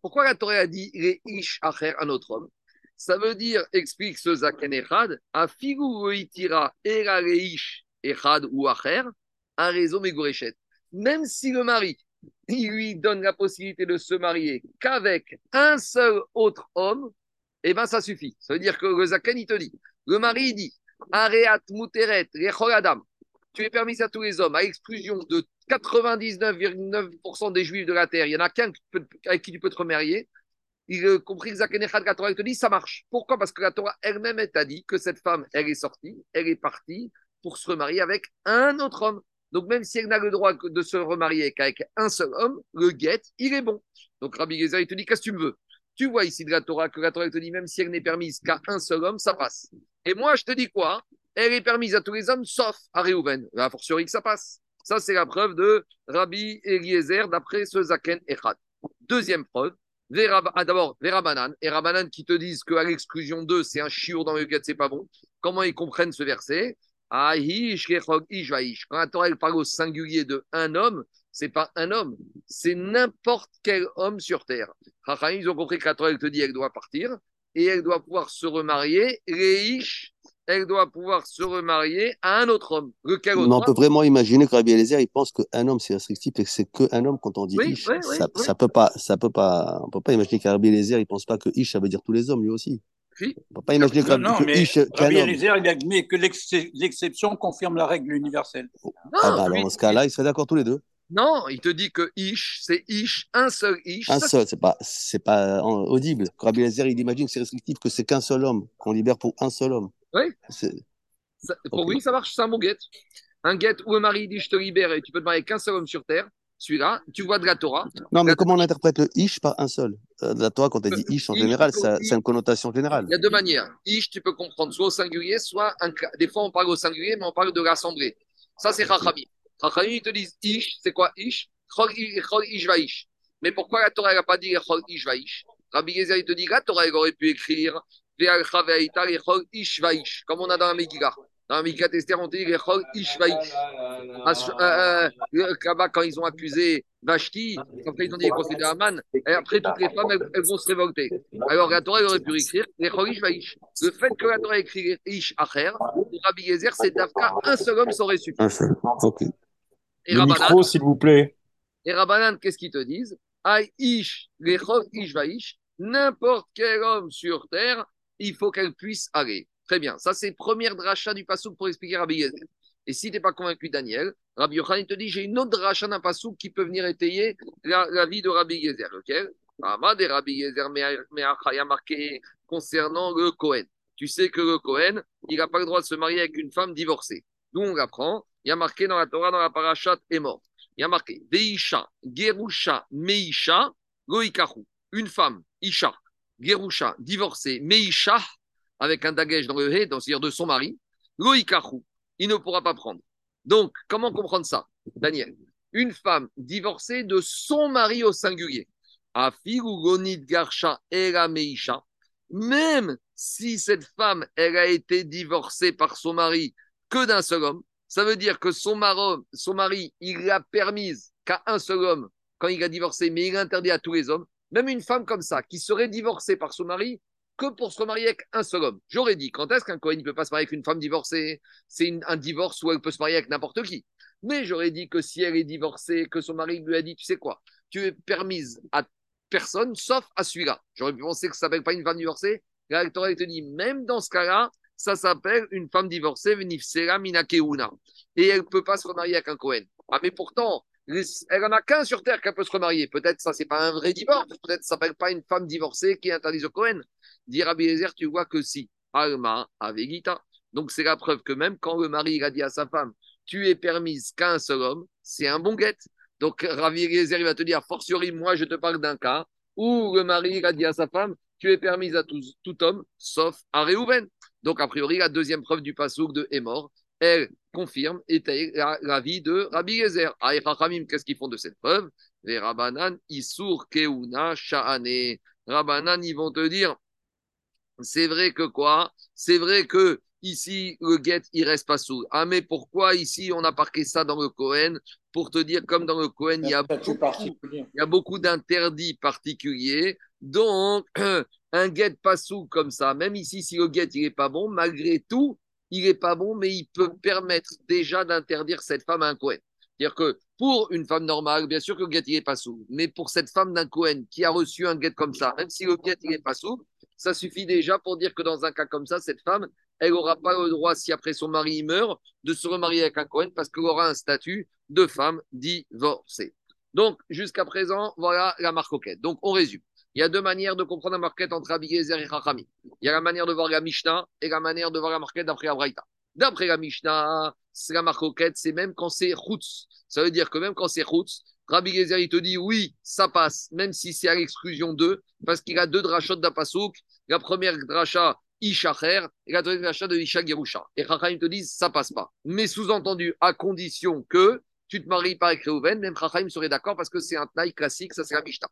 Pourquoi la Torah a dit les ish acher, un autre homme? Ça veut dire, explique ce Zaken Echad, ou acher, un réseau megorechet. Même si le mari, lui donne la possibilité de se marier qu'avec un seul autre homme, eh bien ça suffit. Ça veut dire que le Zaken, il te dit, le mari, il dit, Areat muteret, adam, tu es permis à tous les hommes, à l'exclusion de 99,9% des juifs de la terre, il y en a qu'un avec qui tu peux te remarier, il a compris que la Torah te dit, ça marche. Pourquoi? Parce que la Torah elle-même, elle t'a dit que cette femme, elle est sortie, elle est partie pour se remarier avec un autre homme. Donc même si elle n'a le droit de se remarier qu'avec un seul homme, le guet, il est bon. Donc Rabbi Gezer, il te dit, qu'est-ce que tu me veux? Tu vois ici de la Torah que la Torah te dit, même si elle n'est permise qu'à un seul homme, ça passe. Et moi, je te dis quoi? Elle est permise à tous les hommes, sauf à Réhouven. A fortiori que ça passe. Ça, c'est la preuve de Rabbi Eliezer d'après ce Zaken Echad. Deuxième preuve, ah, d'abord, les Rabanan, et Rabanan qui te disent qu'à l'exclusion 2, c'est un chiour dans le guet, c'est pas bon. Comment ils comprennent ce verset? Quand la Torah parle au singulier de un homme, c'est pas un homme, c'est n'importe quel homme sur terre. Ils ont compris que la Torah te dit qu'elle doit partir et elle doit pouvoir se remarier. Reish elle doit pouvoir se remarier à un autre homme. Lequel autre on peut vraiment imaginer que Rabbi Eliezer, il pense qu'un homme, c'est restrictif et que c'est qu'un homme quand on dit Ish. ça, ça, peut pas, ça peut pas, on peut pas imaginer que Rabbi Eliezer, il pense pas que Ish, ça veut dire tous les hommes, lui aussi. Oui. On peut pas imaginer que, non, mais Ish, Rabbi Eliezer, il admet que l'exception confirme la règle universelle. ah bah, alors, dans ce cas-là, ils seraient d'accord tous les deux. Non, il te dit que Ish, c'est Ish, un seul Ish. Un seul, c'est pas, c'est pas audible. Rabbi Eliezer, il imagine que c'est restrictif, que c'est qu'un seul homme, qu'on libère pour un seul homme. Oui. pour lui, ça marche, c'est un bon guet. Un guet où un mari dit je te libère et tu peux te marier qu'un seul homme sur terre. Celui-là, tu vois de la Torah. Non, mais comment on interprète le ish par un seul? Euh, La Torah, quand elle dit ish en général, c'est une connotation générale. Il y a deux manières. Ish, tu peux comprendre soit au singulier, soit un... des fois on parle au singulier, mais on parle de l'assemblée. Ça, c'est Chachamim. Chachamim, ils te disent ish, c'est quoi ish? Chol ish ish. Mais pourquoi la Torah n'a pas dit chol ish ish Rabbi Gezer, il te dit la Torah, elle aurait pu écrire comme on a dans la Megillah. Dans la Megillah Esther, on dit Ishvaïch. Là-bas, quand ils ont accusé Vashti, quand ils ont dit qu'ils de Haman, et après toutes les femmes, elles, vont se révolter. Alors la Torah aurait pu écrire Le fait que la Torah écrit Ish Acher, pour Rabbi Yezer, c'est d'Afka, un seul homme saurait suffi. Un seul, ok. Et Le micro, s'il vous plaît. Et Rabbanan, qu'est-ce qu'ils te disent? Aïe Ish, Ish Vaïch, n'importe quel homme sur terre il faut qu'elle puisse aller. Très bien. Ça, c'est première dracha du Passouk pour expliquer Rabbi Yezer. Et si tu n'es pas convaincu, Daniel, Rabbi Yochanan te dit j'ai une autre dracha d'un Passouk qui peut venir étayer la, vie de Rabbi Yezer. Lequel Ahmad et Rabbi Yezer, mais il a marqué concernant le Cohen. Tu sais que le Cohen, il n'a pas le droit de se marier avec une femme divorcée. D'où on apprend, il y a marqué dans la Torah, dans la parachat, est mort. Il y a marqué Veisha, Gerusha, Meisha, Goikahu. Une femme, Isha, Gerusha, divorcé, Meisha, avec un dagesh dans le hé, c'est-à-dire de son mari, Loïkahu, il ne pourra pas prendre. Donc, comment comprendre ça, Daniel? Une femme divorcée de son mari au singulier. Garsha Meisha, même si cette femme, elle a été divorcée par son mari que d'un seul homme, ça veut dire que son mari, son mari il l'a permise qu'à un seul homme quand il a divorcé, mais il a interdit à tous les hommes. Même une femme comme ça, qui serait divorcée par son mari que pour se remarier avec un seul homme. J'aurais dit, quand est-ce qu'un Cohen ne peut pas se marier avec une femme divorcée? C'est un divorce où elle peut se marier avec n'importe qui. Mais j'aurais dit que si elle est divorcée, que son mari lui a dit, tu sais quoi, tu es permise à personne sauf à celui-là. J'aurais pu penser que ça s'appelle pas une femme divorcée. La Torah te dit, même dans ce cas-là, ça s'appelle une femme divorcée, venifsera minakeuna. Et elle ne peut pas se remarier avec un Cohen. Ah, mais pourtant, elle en a qu'un sur terre qu'elle peut se remarier. Peut-être ça, c'est pas un vrai divorce. Peut-être ça s'appelle pas une femme divorcée qui est interdite au Cohen. Dit Rabbi tu vois que si. Alma Avegita. Donc c'est la preuve que même quand le mari a dit à sa femme, tu es permise qu'un seul homme, c'est un bon guet. Donc, Rabbi Eliezer, il va te dire, fortiori, moi, je te parle d'un cas où le mari a dit à sa femme, tu es permise à tout, homme, sauf à Réhouven. Donc, a priori, la deuxième preuve du pasouk de est mort, elle confirme et la, vie de Rabbi Eliezer. Ah, qu'est-ce qu'ils font de cette preuve? Les Rabbanan, Isur, Keuna, Sha'ane. Rabbanan, ils vont te dire, c'est vrai que quoi? C'est vrai que ici, le guet, il reste pas sous. Ah, mais pourquoi ici, on a parqué ça dans le Cohen Pour te dire, comme dans le Cohen, il y a beaucoup, il y a beaucoup d'interdits particuliers. Donc, un guet pas sous comme ça, même ici, si le guet, il n'est pas bon, malgré tout, il n'est pas bon, mais il peut permettre déjà d'interdire cette femme à un Cohen. C'est-à-dire que pour une femme normale, bien sûr que le guet, il n'est pas sous. Mais pour cette femme d'un Cohen qui a reçu un guet comme ça, même si le guet, il n'est pas sous, ça suffit déjà pour dire que dans un cas comme ça, cette femme, elle n'aura pas le droit, si après son mari meurt, de se remarier avec un Cohen parce qu'elle aura un statut de femme divorcée. Donc, jusqu'à présent, voilà la marcoquette. Donc, on résume. Il y a deux manières de comprendre la marquette entre Abiezer et Chachami. Il y a la manière de voir la Mishnah et la manière de voir la marquette d'après Abraïta. D'après la Mishnah, c'est la marcoquette, c'est même quand c'est Chutz. Ça veut dire que même quand c'est Chutz, Rabbi Gezer, il te dit oui, ça passe, même si c'est à l'exclusion d'eux, parce qu'il a deux drachot d'Apasouk. La première dracha, Ishacher, et la deuxième dracha de Isha Gerusha. Et Chacham te disent ça passe pas. Mais sous-entendu, à condition que tu te maries pas avec Reuven, même Chacham serait d'accord parce que c'est un taille classique, ça c'est la Mishnah.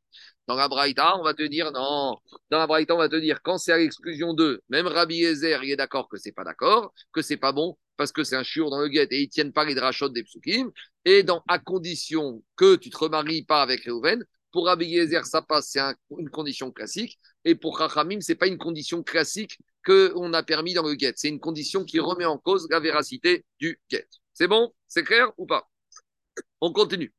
Dans la Braïta, on va te dire non. Dans la Braïta, on va te dire quand c'est à l'exclusion d'eux, même Rabbi Ezer, il est d'accord que c'est pas d'accord, que c'est pas bon, parce que c'est un chiour dans le guet et ils tiennent pas les drachot des psukim, et dans, à condition que tu te remaries pas avec Reuven, pour Rabbi Yezer, ça passe, c'est une condition classique, et pour Chachamim, c'est pas une condition classique qu'on a permis dans le guet, c'est une condition qui remet en cause la véracité du guet. C'est bon? C'est clair ou pas? On continue.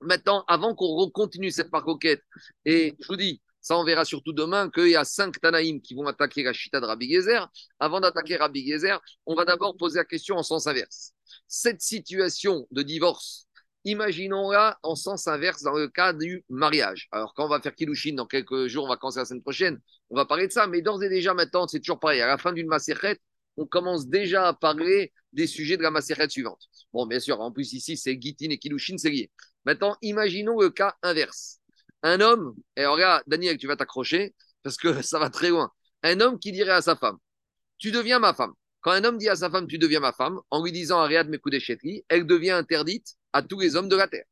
Maintenant, avant qu'on continue cette parcoquette, et je vous dis, ça, on verra surtout demain qu'il y a cinq Tanaïm qui vont attaquer la chita de Rabbi Gezer. Avant d'attaquer Rabbi Gezer, on va d'abord poser la question en sens inverse. Cette situation de divorce, imaginons-la en sens inverse dans le cas du mariage. Alors, quand on va faire Kiddushin dans quelques jours, on va commencer la semaine prochaine, on va parler de ça. Mais d'ores et déjà, maintenant, c'est toujours pareil. À la fin d'une macérette, on commence déjà à parler des sujets de la macérette suivante. Bon, bien sûr, en plus ici, c'est Gitin et Kiddushin, c'est lié. Maintenant, imaginons le cas inverse un homme, et regarde, Daniel, tu vas t'accrocher parce que ça va très loin. Un homme qui dirait à sa femme, tu deviens ma femme. Quand un homme dit à sa femme, tu deviens ma femme, en lui disant Ariad Mekudeshetri, elle devient interdite à tous les hommes de la terre.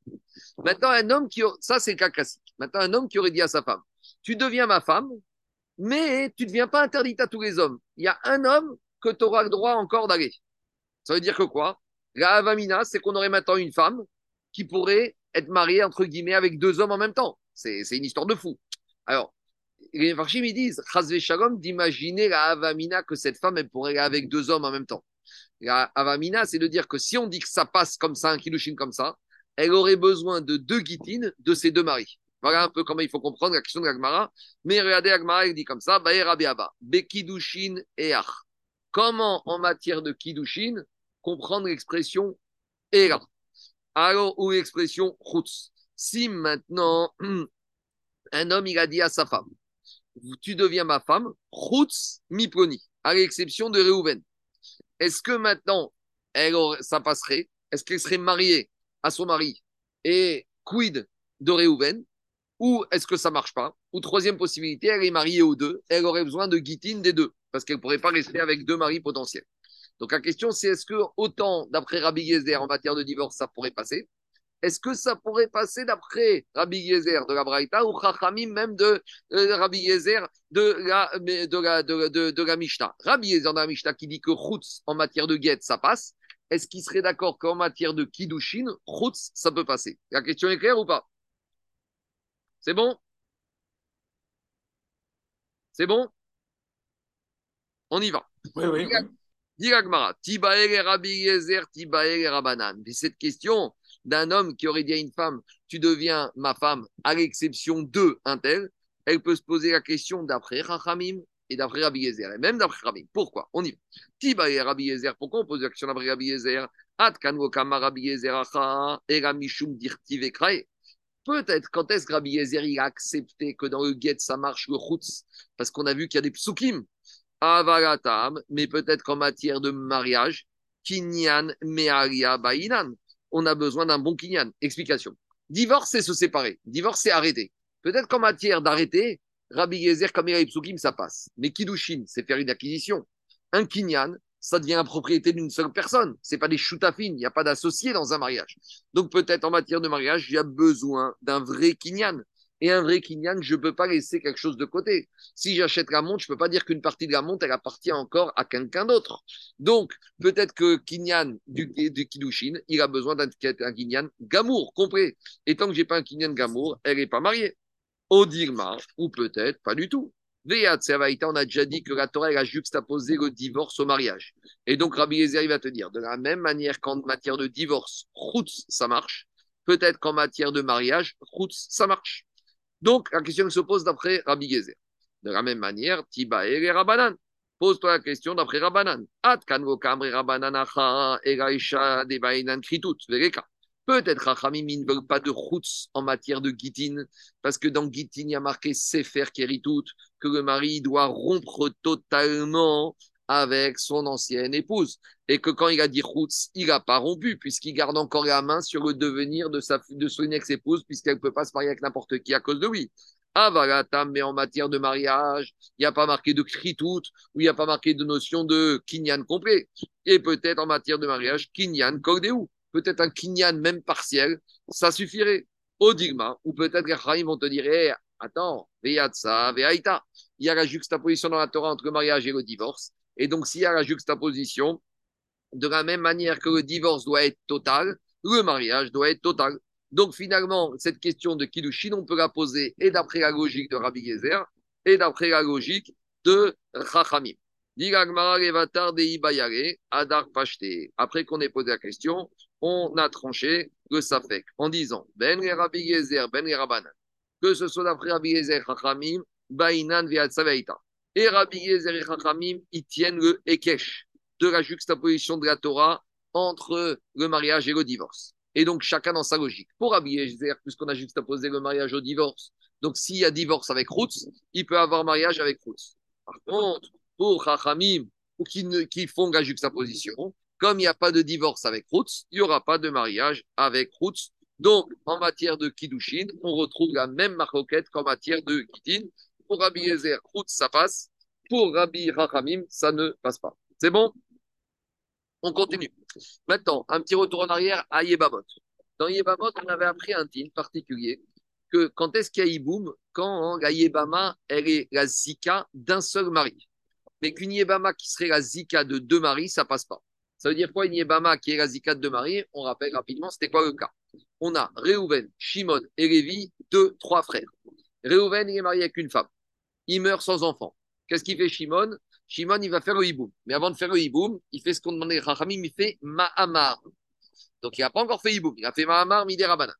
Maintenant, un homme qui. Ça, c'est le cas classique. Maintenant, un homme qui aurait dit à sa femme, tu deviens ma femme, mais tu ne deviens pas interdite à tous les hommes. Il y a un homme que tu auras le droit encore d'aller. Ça veut dire que quoi? La Avamina, c'est qu'on aurait maintenant une femme qui pourrait être mariée, entre guillemets, avec deux hommes en même temps. C'est une histoire de fou. Alors, les Farshim, ils disent, Shalom, d'imaginer la Avamina que cette femme, elle pourrait aller avec deux hommes en même temps. La Avamina, c'est de dire que si on dit que ça passe comme ça, un Kiddushin comme ça, elle aurait besoin de deux guitines de ses deux maris. Voilà un peu comment il faut comprendre la question de l'Agmara. Mais regardez, l'Agmara, il dit comme ça, Bekidushin et Ach. Comment, en matière de Kiddushin, comprendre l'expression Era. Alors, ou l'expression Chutz si maintenant un homme il a dit à sa femme, tu deviens ma femme, Chutz Miploni, à l'exception de Réhouven. Est-ce que maintenant ça passerait? Est-ce qu'elle serait mariée à son mari et quid de Réhouven Ou est-ce que ça marche pas? Ou troisième possibilité, elle est mariée aux deux, elle aurait besoin de guitine des deux, parce qu'elle ne pourrait pas rester avec deux maris potentiels. Donc la question c'est est-ce que autant d'après Rabbi Yezer en matière de divorce ça pourrait passer? Est-ce que ça pourrait passer d'après Rabbi Yezer de la Braïta ou Chachamim même de euh, Rabbi Yezer de la, de, la, de, la Mishnah? Rabbi Yezer de la Mishnah qui dit que Chutz en matière de guet, ça passe. Est-ce qu'il serait d'accord qu'en matière de Kiddushin, Chutz, ça peut passer? La question est claire ou pas? C'est bon? C'est bon? On y va. Oui, oui. Dis Tibael Rabbi Yezer, Tibael Rabanan. Mais cette question, d'un homme qui aurait dit à une femme, tu deviens ma femme, à l'exception de un tel, elle peut se poser la question d'après Rachamim et d'après Rabbi Yezer, et même d'après Rabbi. Pourquoi? On y va. Tiba et Rabbi Yezer, pourquoi on pose la question d'après Rabbi Yezer Rabbi Yezer Peut-être quand est-ce que Rabbi Yezer il a accepté que dans le guet ça marche le chutz, parce qu'on a vu qu'il y a des psukim, mais peut-être qu'en matière de mariage, kinyan ba'inan on a besoin d'un bon kinyan. Explication. Divorce, c'est se séparer. Divorce, c'est arrêter. Peut-être qu'en matière d'arrêter, Rabbi Yezer, comme il ça passe. Mais Kiddushin, c'est faire une acquisition. Un kinyan, ça devient la propriété d'une seule personne. C'est pas des choutafines, il n'y a pas d'associé dans un mariage. Donc peut-être en matière de mariage, il y a besoin d'un vrai kinyan. Et un vrai kinyan, je ne peux pas laisser quelque chose de côté. Si j'achète la montre, je ne peux pas dire qu'une partie de la montre, elle appartient encore à quelqu'un d'autre. Donc, peut-être que kinyan du, du Kiddushin, il a besoin d'un kinyan gamour, compris. Et tant que j'ai pas un kinyan gamour, elle n'est pas mariée. Au dirma, ou peut-être pas du tout. On a déjà dit que la Torah a juxtaposé le divorce au mariage. Et donc, Rabbi Yezer, il va te dire, de la même manière qu'en matière de divorce, route, ça marche, peut-être qu'en matière de mariage, route, ça marche. Donc, la question se pose d'après Rabbi Gezer. De la même manière, Tiba et Rabanan. Pose-toi la question d'après Rabbanan. Peut-être Rachamim ne veulent pas de routes en matière de guitine, parce que dans guitine, il y a marqué Sefer Keritout, que le mari doit rompre totalement avec son ancienne épouse. Et que quand il a dit Routz, il n'a pas rompu, puisqu'il garde encore la main sur le devenir de, sa, de son ex-épouse, puisqu'elle ne peut pas se marier avec n'importe qui à cause de lui. Avalatam, mais en matière de mariage, il n'y a pas marqué de kritout, ou il n'y a pas marqué de notion de kinyan complet. Et peut-être en matière de mariage, kinyan kogdeu. Peut-être un kinyan même partiel, ça suffirait. Au digma, ou peut-être les vont te dire, hey, attends, veyatsa, veyaita. Il y a la juxtaposition dans la Torah entre le mariage et le divorce. Et donc, s'il y a la juxtaposition, de la même manière que le divorce doit être total, le mariage doit être total. Donc, finalement, cette question de Kiddushin, on peut la poser et d'après la logique de Rabbi Gezer et d'après la logique de Chachamim. Après qu'on ait posé la question, on a tranché le Safek en disant Ben Rabbi Gezer, Ben Rabbanan, que ce soit d'après Rabbi Gezer, Chachamim, Bainan Ve'at et Rabbi Yezer et Chachamim, ils tiennent le Ekesh de la juxtaposition de la Torah entre le mariage et le divorce. Et donc, chacun dans sa logique. Pour Rabbi Yezer, puisqu'on a juxtaposé le mariage au divorce, donc s'il y a divorce avec Routz, il peut avoir mariage avec Routz. Par contre, pour Chachamim, ou qui, font la juxtaposition, comme il n'y a pas de divorce avec Routz, il n'y aura pas de mariage avec Routz. Donc, en matière de Kiddushin, on retrouve la même maroquette qu'en matière de Kiddin. Pour Rabbi Yezer, ça passe. Pour Rabbi Rachamim, ça ne passe pas. C'est bon? On continue. Maintenant, un petit retour en arrière à Yebamot. Dans Yebamot, on avait appris un titre particulier que quand est-ce qu'il y a Iboum Quand la Yebama, elle est la Zika d'un seul mari. Mais qu'une Yebama qui serait la Zika de deux maris, ça passe pas. Ça veut dire quoi une Yebama qui est la Zika de deux maris? On rappelle rapidement, c'était quoi le cas? On a Reuven, Shimon et Lévi, deux, trois frères. Reuven, il est marié avec une femme il meurt sans enfant. Qu'est-ce qu'il fait Shimon? Shimon, il va faire le hiboum. Mais avant de faire le hiboum, il fait ce qu'on demandait à Rachamim, il fait Mahamar. Donc il n'a pas encore fait hiboum, il a fait Mahamar, Midé Rabana.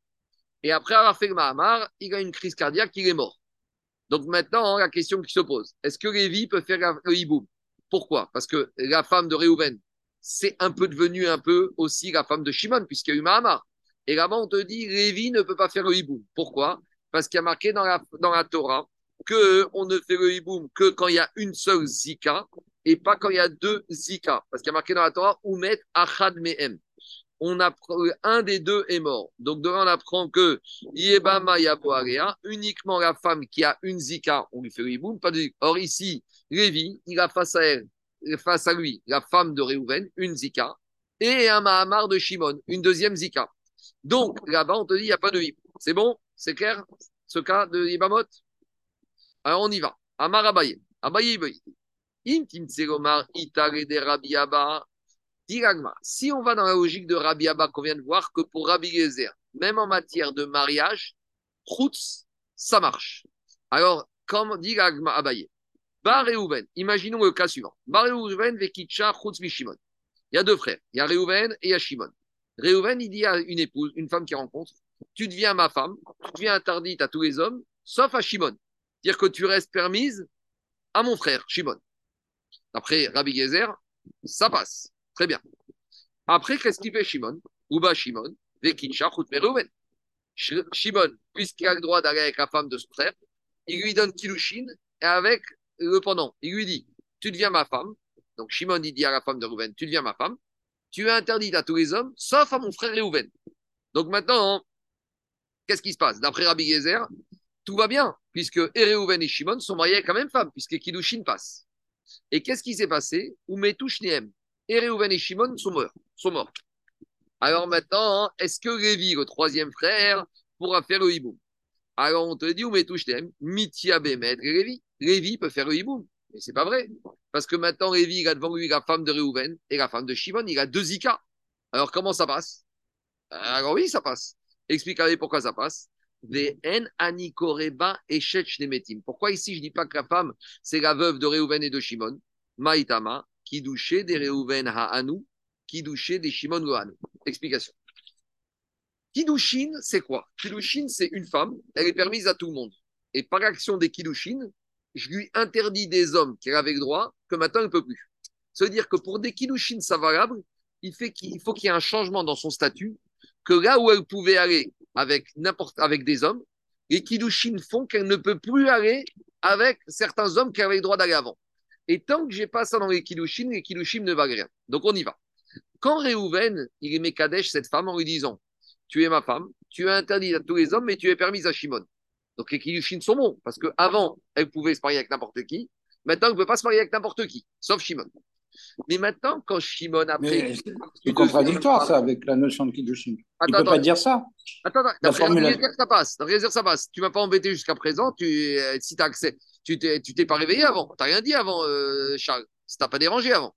Et après avoir fait le Mahamar, il a une crise cardiaque, il est mort. Donc maintenant, la question qui se pose, est-ce que Lévi peut faire le hiboum? Pourquoi? Parce que la femme de Réhouven, c'est un peu devenu un peu aussi la femme de Shimon, puisqu'il y a eu Mahamar. Et là-bas, on te dit, Lévi ne peut pas faire le hiboum. Pourquoi? Parce qu'il y a marqué dans la, dans la Torah, qu'on ne fait le hiboum que quand il y a une seule zika et pas quand il y a deux zika. Parce qu'il y a marqué dans la Torah, Oumet Achad Mehem. On apprend, un des deux est mort. Donc, devant on apprend que Yebama Yaboarea, uniquement la femme qui a une zika, on lui fait le hiboum. Pas de... Or, ici, Lévi, il a face à elle, face à lui, la femme de Réhouven, une zika, et un Mahamar de Shimon, une deuxième zika. Donc, là-bas, on te dit, il n'y a pas de hiboum. C'est bon? C'est clair? Ce cas de Yebamot? Alors on y va. Amar Abaye. Abaye Intim Itare de Rabbi Abba. Si on va dans la logique de Rabbi Abba qu'on vient de voir, que pour Rabbi Gezer, même en matière de mariage, Chutz, ça marche. Alors, comme dit Ragma Abaye. Bar Reuven, imaginons le cas suivant. Bar Reuven vekicha Chutz Mishimon. Il y a deux frères. Il y a Reuven et il y a Shimon. Reuven, il dit à une épouse, une femme qui rencontre, tu deviens ma femme, tu deviens interdite à tous les hommes, sauf à Shimon que tu restes permise à mon frère, Shimon. Après Rabbi Gezer, ça passe. Très bien. Après, qu'est-ce qu'il fait Shimon? Ouba Shimon, Shimon, puisqu'il a le droit d'aller avec la femme de son frère, il lui donne Kilushin et avec le pendant. Il lui dit Tu deviens ma femme. Donc Shimon, dit à la femme de Rouven Tu deviens ma femme. tu es interdite à tous les hommes, sauf à mon frère Réhouven. Donc maintenant, qu'est-ce qui se passe? D'après Rabbi Gezer, tout va bien, puisque Réhouven et Shimon sont mariés avec la même femme, puisque Kiddushin passe. Et qu'est-ce qui s'est passé? Oumetouchneem. Réhouven et Shimon sont morts. Sont morts. Alors maintenant, est-ce que Révi, le troisième frère, pourra faire le hiboum Alors on te dit, Oumetouchneem, Mitia Bemet, Révi. Révi peut faire le hiboum. Mais c'est pas vrai. Parce que maintenant, Révi, il a devant lui la femme de Réhouven et la femme de Shimon, il a deux Zika. Alors comment ça passe? Alors oui, ça passe. Expliquez pourquoi ça passe. Pourquoi ici je dis pas que la femme, c'est la veuve de Réhouven et de Shimon? Maïtama, qui douchait des Réhouven Ha'anu, qui douchait des Shimon Ha'anu. Explication. Kidushin, c'est quoi? Kidushin, c'est une femme, elle est permise à tout le monde. Et par l'action des Kidushin, je lui interdis des hommes qui avaient le droit que maintenant elle ne peut plus. Ça veut dire que pour des Kidushin, ça valable, il, faut qu'il y ait un changement dans son statut, que là où elle pouvait aller avec n'importe avec des hommes, les Kiddushin font qu'elle ne peut plus aller avec certains hommes qui avaient le droit d'aller avant. Et tant que j'ai pas ça dans les Kiddushin, les Kiddushin ne valent rien. Donc on y va. Quand Réhouven, il est Mekadesh, cette femme, en lui disant Tu es ma femme, tu es interdit à tous les hommes, mais tu es permise à Shimon. Donc les Kiddushin sont bons, parce qu'avant, elle pouvait se marier avec n'importe qui. Maintenant, elle ne peut pas se marier avec n'importe qui, sauf Shimon. Mais maintenant, quand Shimon après. C'est contradictoire, ça, avec la notion de Kiddushin. Il ne peut pas dire ça. Attends, attends. ça passe. ça passe. Tu ne m'as pas embêté jusqu'à présent. Tu, euh, si as accès, tu t'es, tu t'es pas réveillé avant. Tu n'as rien dit avant, euh, Charles. Ça t'a pas dérangé avant.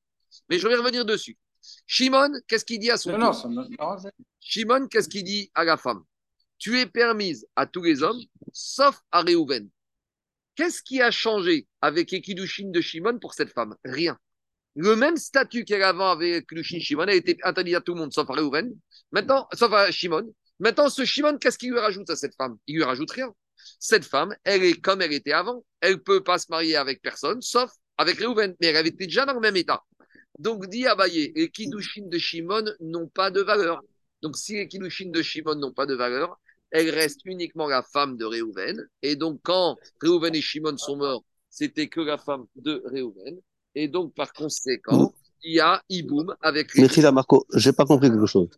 Mais je vais revenir dessus. Shimon, qu'est-ce qu'il dit à son non, tour non, Shimon, qu'est-ce qu'il dit à la femme? Tu es permise à tous les hommes, sauf à Réhouven. Qu'est-ce qui a changé avec Ekidushin de Shimon pour cette femme? Rien. Le même statut qu'elle avait avec le Shimon a été interdit à tout le monde, sauf à. Maintenant, sauf Shimon. Maintenant, ce Shimon, qu'est-ce qu'il lui rajoute à cette femme? Il lui rajoute rien. Cette femme, elle est comme elle était avant. Elle ne peut pas se marier avec personne, sauf avec Reuven. Mais elle été déjà dans le même état. Donc, dit Abaye, les Kiddushin de Shimon n'ont pas de valeur. Donc, si les Kiddushin de Shimon n'ont pas de valeur, elle reste uniquement la femme de Reuven. Et donc, quand Reuven et Shimon sont morts, c'était que la femme de Reuven. Et donc, par conséquent, il y a Iboum avec. Merci, là, Marco. J'ai pas compris quelque chose.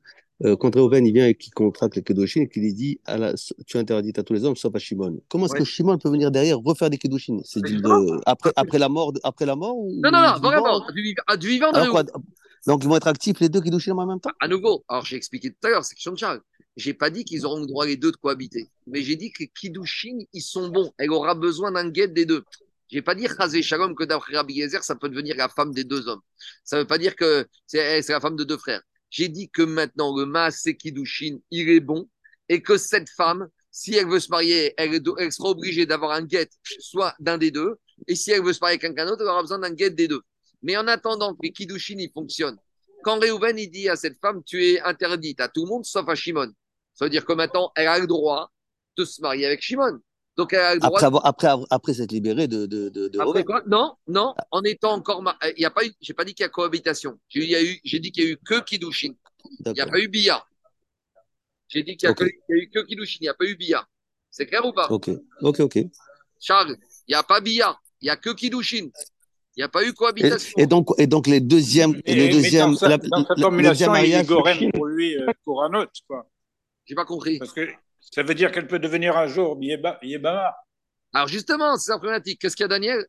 Euh, quand il vient et qu'il contracte les Kedushin et qu'il lui dit à la, Tu interdis à tous les hommes sauf à Shimon. Comment est-ce que Shimon peut venir derrière refaire des Kedushin C'est de... après, après, la mort, après la mort ou... Non, non, non, vraiment, du, vivant de quoi, Donc, ils vont être actifs les deux Kedushin en même temps? À nouveau, alors j'ai expliqué tout à l'heure, c'est question de Charles. J'ai pas dit qu'ils auront le droit les deux de cohabiter, mais j'ai dit que les Kiddushin, ils sont bons. Elle aura besoin d'un guet des deux. Je vais pas dire Chazé Shalom que d'après Rabbi Yezer, ça peut devenir la femme des deux hommes. Ça ne veut pas dire que c'est la femme de deux frères. J'ai dit que maintenant, le Maasé Kiddushin, il est bon et que cette femme, si elle veut se marier, elle, sera obligée d'avoir un guet, soit d'un des deux. Et si elle veut se marier avec quelqu'un d'autre, elle aura besoin d'un guet des deux. Mais en attendant que les Kiddushin, il fonctionne, quand Reuven, il dit à cette femme, tu es interdite à tout le monde sauf à Shimon. Ça veut dire que maintenant, elle a le droit de se marier avec Shimon. Donc, après, avoir, après, après s'être libéré de, de, de, après quoi Non, non, en étant encore. Il y a pas eu, j'ai pas dit qu'il y a cohabitation. J'ai, dit qu'il y a eu que Kidushin. Il n'y a pas eu Bia. J'ai dit qu'il y, a eu que Kidushin, il n'y a pas eu Bia. C'est clair ou pas Ok, ok, ok. Charles, il n'y a pas Bia, il n'y a que Kidushin. Il n'y a pas eu cohabitation. Et, donc, et donc, les deuxièmes. Et, les deuxièmes dans, la, dans cette combinaison, il est Gorem pour lui, euh, pour un autre. Quoi. J'ai pas compris. Parce que ça veut dire qu'elle peut devenir un jour Yébama. Alors justement, c'est la problématique. Qu'est-ce qu'il y a, Daniel?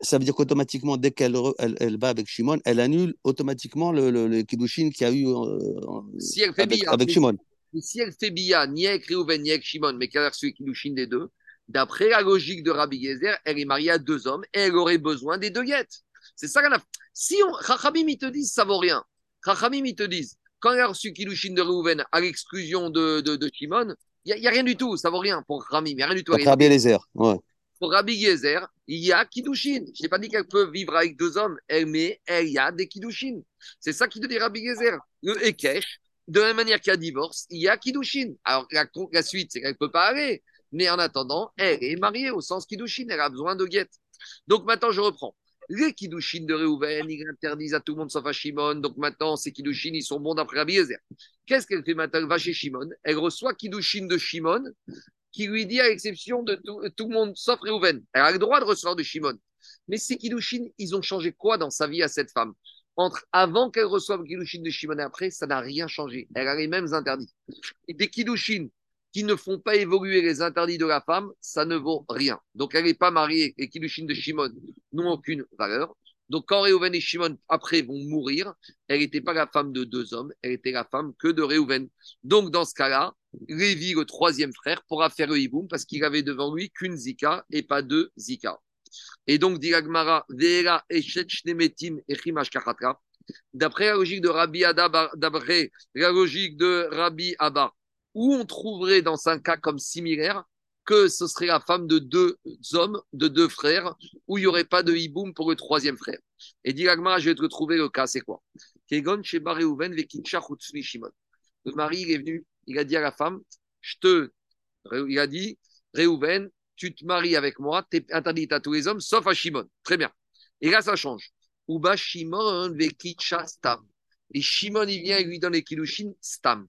Ça veut dire qu'automatiquement, dès qu'elle elle, va avec Shimon, elle annule automatiquement le, le, Kiddushin qu'il y a eu euh, si elle fait avec, avec Shimon. Si elle fait Bia, ni avec Reuven, ni avec Shimon, mais qu'elle a reçu le Kiddushin des deux, d'après la logique de Rabbi Gezer, elle est mariée à deux hommes et elle aurait besoin des deux guettes. C'est ça qu'elle a. Si on, Chachamim, ils te disent, ça vaut rien. Chachamim, ils te disent, quand elle a reçu Kiddushin de Reuven à l'exclusion de, de, de Shimon, il n'y a, rien du tout, ça vaut rien pour Rami, il n'y a rien du tout. Pour Rabbi Eliezer, ouais. Pour Rabbi Yezer, il y a Kiddushin. Je n'ai pas dit qu'elle peut vivre avec deux hommes, mais il y a des Kiddushin. C'est ça qui te dit Rabbi Yezer. Le Ekech, de la même manière qu'il y a divorce, il y a Kiddushin. Alors la, la suite, c'est qu'elle ne peut pas aller. Mais en attendant, elle est mariée au sens Kiddushin, elle a besoin de guette. Donc maintenant, je reprends. Les Kiddushin de Réhouven, ils interdisent à tout le monde sauf à Shimon. Donc maintenant, ces Kiddushin, ils sont bons d'après Rabbi Yezer. Qu'est-ce qu'elle fait maintenant? Elle va chez Shimon. Elle reçoit Kiddushin de Shimon, qui lui dit, à l'exception de tout, le monde sauf Réhouven. Elle a le droit de recevoir de Shimon. Mais ces Kiddushin, ils ont changé quoi dans sa vie à cette femme? Entre avant qu'elle reçoive Kiddushin de Shimon et après, ça n'a rien changé. Elle a les mêmes interdits. Et des Kiddushin qui ne font pas évoluer les interdits de la femme, ça ne vaut rien. Donc elle n'est pas mariée et Kiddushin de Shimon n'ont aucune valeur. Donc quand Réhouven et Shimon après vont mourir, elle n'était pas la femme de deux hommes, elle était la femme que de Réhouven. Donc dans ce cas-là, Lévi, le troisième frère, pourra faire le hiboum parce qu'il avait devant lui qu'une zika et pas deux zika. Et donc, dit Agmara, d'après la logique de Rabbi d'après la logique de Rabbi Abba, où on trouverait dans un cas comme similaire que ce serait la femme de deux hommes, de deux frères, où il n'y aurait pas de hiboum pour le troisième frère. Et dit je vais te retrouver le cas, c'est quoi? Le mari, il est venu, il a dit à la femme, je te, il a dit, Réhouven, tu te maries avec moi, tu es interdite à tous les hommes, sauf à Shimon. Très bien. Et là, ça change. Uba Shimon stam. Et Shimon, il vient et lui donne les kilushin stam.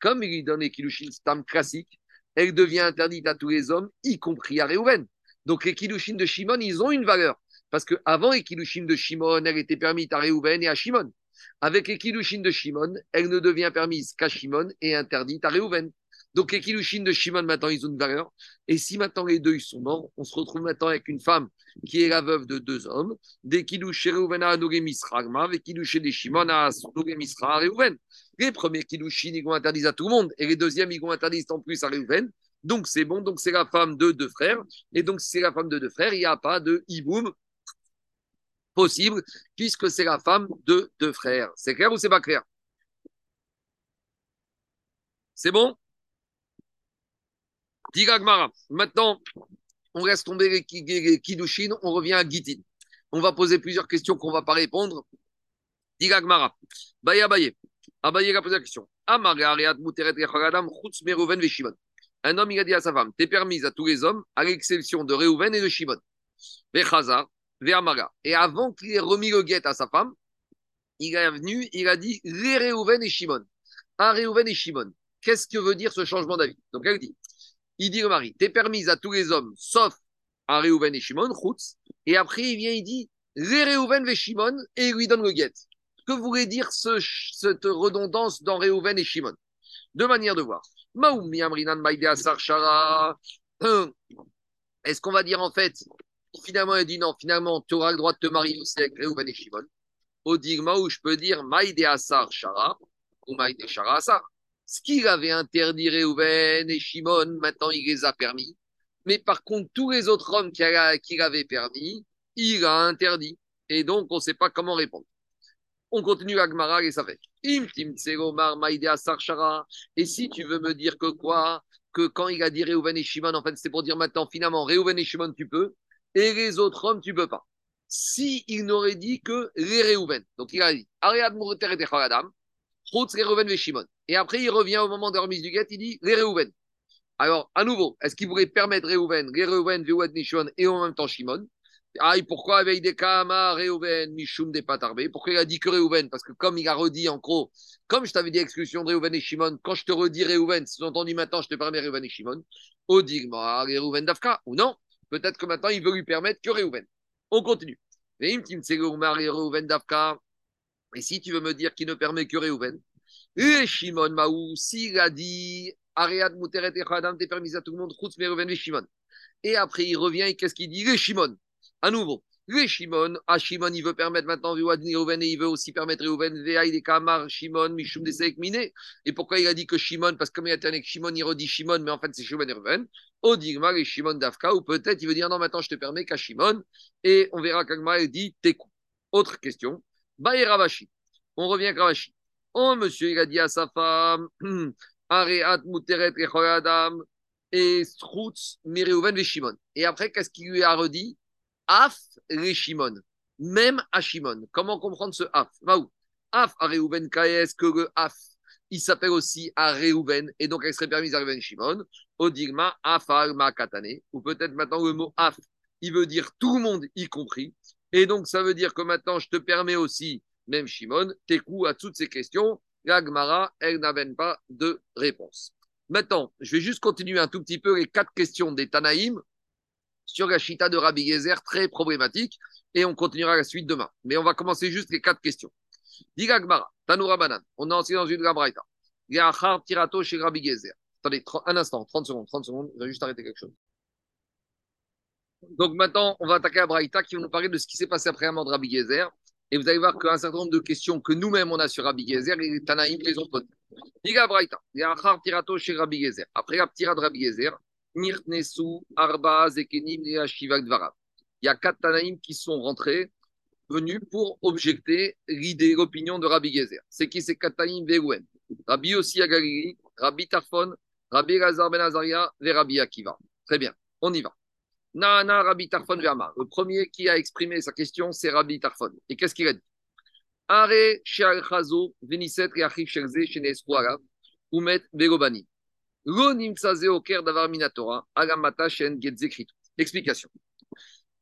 Comme il lui donne les stam classiques, elle devient interdite à tous les hommes, y compris à Réhouven. Donc les de Shimon, ils ont une valeur. Parce qu'avant les kilushin de Shimon, elle était permise à Réhouven et à Shimon. Avec les de Shimon, elle ne devient permise qu'à Shimon et interdite à Réhouven. Donc les de Shimon, maintenant, ils ont une valeur. Et si maintenant les deux, ils sont morts, on se retrouve maintenant avec une femme qui est la veuve de deux hommes. Des Misragma, des Kilushin de Shimon à Reuven. Les premiers Kilushin, ils vont interdire à tout le monde. Et les deuxièmes, ils vont interdire en plus à Reuven. Donc c'est bon, donc c'est la femme de deux frères. Et donc si c'est la femme de deux frères, il n'y a pas de hiboum possible, puisque c'est la femme de deux frères. C'est clair ou c'est pas clair? C'est bon? Diragmara. Maintenant, on reste tomber les, Kidushin, on revient à Gitin. On va poser plusieurs questions qu'on ne va pas répondre. Diragmara. Baye Abaye. Abaye a posé la question. Un homme, il a dit à sa femme T'es permise à tous les hommes, à l'exception de Reuven et de Shimon. Et avant qu'il ait remis le guet à sa femme, il est venu, il a dit les Reuven et Shimon. Un Reuven et Shimon. Qu'est-ce que veut dire ce changement d'avis? Donc elle dit il dit au mari, t'es permise à tous les hommes, sauf à Réhouven et Shimon. Et après, il vient, il dit, les Réhouven et Shimon, et il lui donne le guet. Que voulait dire ce, cette redondance dans Réhouven et Shimon? Deux manières de voir. Est-ce qu'on va dire en fait, finalement, il dit non, finalement, tu auras le droit de te marier aussi avec Réhouven et Shimon Au digma où je peux dire Maïde Asar Shara ou Maïde Shara Asar. Ce qu'il avait interdit Réhouven et Shimon, maintenant il les a permis. Mais par contre, tous les autres hommes qu'il avait permis, il a interdit. Et donc, on ne sait pas comment répondre. On continue à Gmara et ça fait. Et si tu veux me dire que quoi Que quand il a dit Réhouven et Shimon, en fait, c'est pour dire maintenant, finalement, Réhouven et Shimon, tu peux, et les autres hommes, tu peux pas. Si il n'aurait dit que les Réhouven, donc il a dit, et et après, il revient au moment de remise du guet, il dit les Réhouven. Alors, à nouveau, est-ce qu'il voulait permettre Réhouven, les Réhouven, Nishon et en même temps Shimon? Ah, pourquoi avec des Kama, Réhouven, des Patarbé Pourquoi il a dit que Réhouven Parce que comme il a redit en gros, comme je t'avais dit exclusion de Réhouven et Shimon, quand je te redis Réhouven, c'est entendu maintenant, je te permets Réhouven et Shimon, Odigma, Réhouven Dafka, ou non Peut-être que maintenant il veut lui permettre que Réhouven. On continue. Et si tu veux me dire qu'il ne permet que Réhouven, et Shimon Maou, s'il a dit Ariad Muteret Echadam, t'es permis à tout le monde, Chutz Meruven et Shimon. Et après, il revient et qu'est-ce qu'il dit? Les Shimon. À nouveau. Les Shimon, ah Shimon, il veut permettre maintenant Reuven et il veut aussi permettre Veaï des Kamar, Shimon, Mishum des Miné. Et pourquoi il a dit que Shimon Parce que comme il a été avec Shimon, il redit Shimon, mais en fait c'est Shimon et Reuven. Odigma et Shimon Dafka, ou peut-être il veut dire non, maintenant je te permets qu'à Shimon. Et on verra qu'Agma dit Tekou. Autre question. Baï Ravashi. On revient à Ravashi. Oh, monsieur, il a dit à sa femme, Areat Muteret Adam et Mireuven Shimon. Et après, qu'est-ce qu'il lui a redit? Af Shimon. Même à Shimon. Comment comprendre ce Af? Va où Af Areuven Kaes, que le Af, il s'appelle aussi Areuven, et donc elle serait permise à Reuven Shimon. Odigma Afal Katane. Ou peut-être maintenant le mot Af, il veut dire tout le monde, y compris. Et donc ça veut dire que maintenant je te permets aussi même Shimon, Tekou à toutes ces questions, la Gemara, elle n'avait pas de réponse. Maintenant, je vais juste continuer un tout petit peu les quatre questions des Tanaïm sur la Chita de Rabbi Gezer, très problématique, et on continuera la suite demain. Mais on va commencer juste les quatre questions. Digagmara, Tanoura Banan. On a enseigné dans une Gabraïta. Yachar Tirato chez Rabbi Gezer. Attendez, un instant, 30 secondes, 30 secondes, je vais juste arrêter quelque chose. Donc maintenant, on va attaquer la Braïta qui va nous parler de ce qui s'est passé après la mort de Rabbi Gezer. Et vous allez voir qu'un certain nombre de questions que nous-mêmes on a sur Rabbi Gezer, les Tanaïm les ont posées. Diga Braïta, Yachar Tirato chez Rabbi Gezer. Après la tira de Rabbi Gezer, Arba, Zekenim, et. Il y a quatre Tanaïm qui sont rentrés, venus pour objecter l'idée, l'opinion de Rabbi Gezer. C'est qui ces quatre Tanaïm? Rabbi aussi Agalili, Rabbi Tarfon, Rabbi Lazar Ben Azaria et Rabbi Akiva. Très bien, on y va. Nana Rabbi Tarfon Verma. Le premier qui a exprimé sa question, c'est Rabbi Tarfon. Et qu'est-ce qu'il a dit? Are Sheal Chazo, Veniset Reachif Shelze, Umet Vegobani. Explication.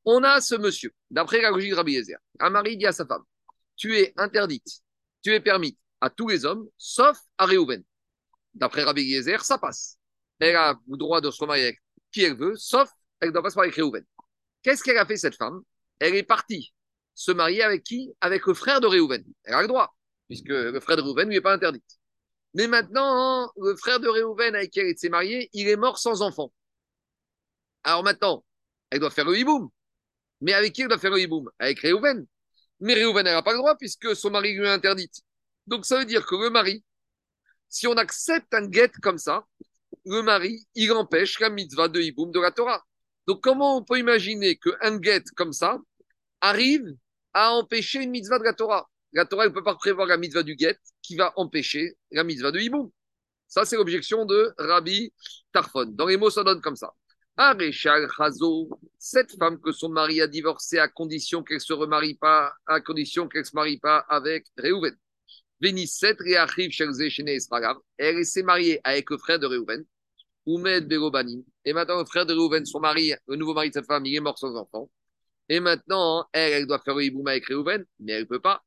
On a ce monsieur, d'après la logique de Rabbi Yezer. Un mari dit à sa femme Tu es interdite, tu es permis à tous les hommes, sauf à Réhouven. D'après Rabbi Yezer, ça passe. Elle a le droit de se remarier avec qui elle veut, sauf elle ne doit pas se marier avec Réhouven. Qu'est-ce qu'elle a fait, cette femme? Elle est partie se marier avec qui? Avec le frère de Réhouven. Elle a le droit, puisque le frère de Réhouven lui est pas interdit. Mais maintenant, le frère de Réhouven avec qui elle s'est mariée, il est mort sans enfant. Alors maintenant, elle doit faire le hiboum. Mais avec qui elle doit faire le hiboum? Avec Réhouven. Mais Réhouven, n'a pas le droit, puisque son mari lui est interdit. Donc ça veut dire que le mari, si on accepte un guet comme ça, le mari, il empêche la mitzvah de Hiboum de la Torah. Donc comment on peut imaginer qu'un guet comme ça arrive à empêcher une mitzvah de la Torah? La Torah ne peut pas prévoir la mitzvah du guet qui va empêcher la mitzvah de Hiboum. Ça, c'est l'objection de Rabbi Tarfon. Dans les mots, ça donne comme ça. Arechal Chazo, cette femme que son mari a divorcé à condition qu'elle se remarie pas, à condition qu'elle se marie pas avec Réhouven. Elle s'est mariée avec le frère de Réhouven, Oumed Berobanim. Et maintenant, le frère de Réhouven, son mari, le nouveau mari de sa femme, il est mort sans enfant. Et maintenant, elle, elle doit faire le hiboum avec Réhouven, mais elle ne peut pas.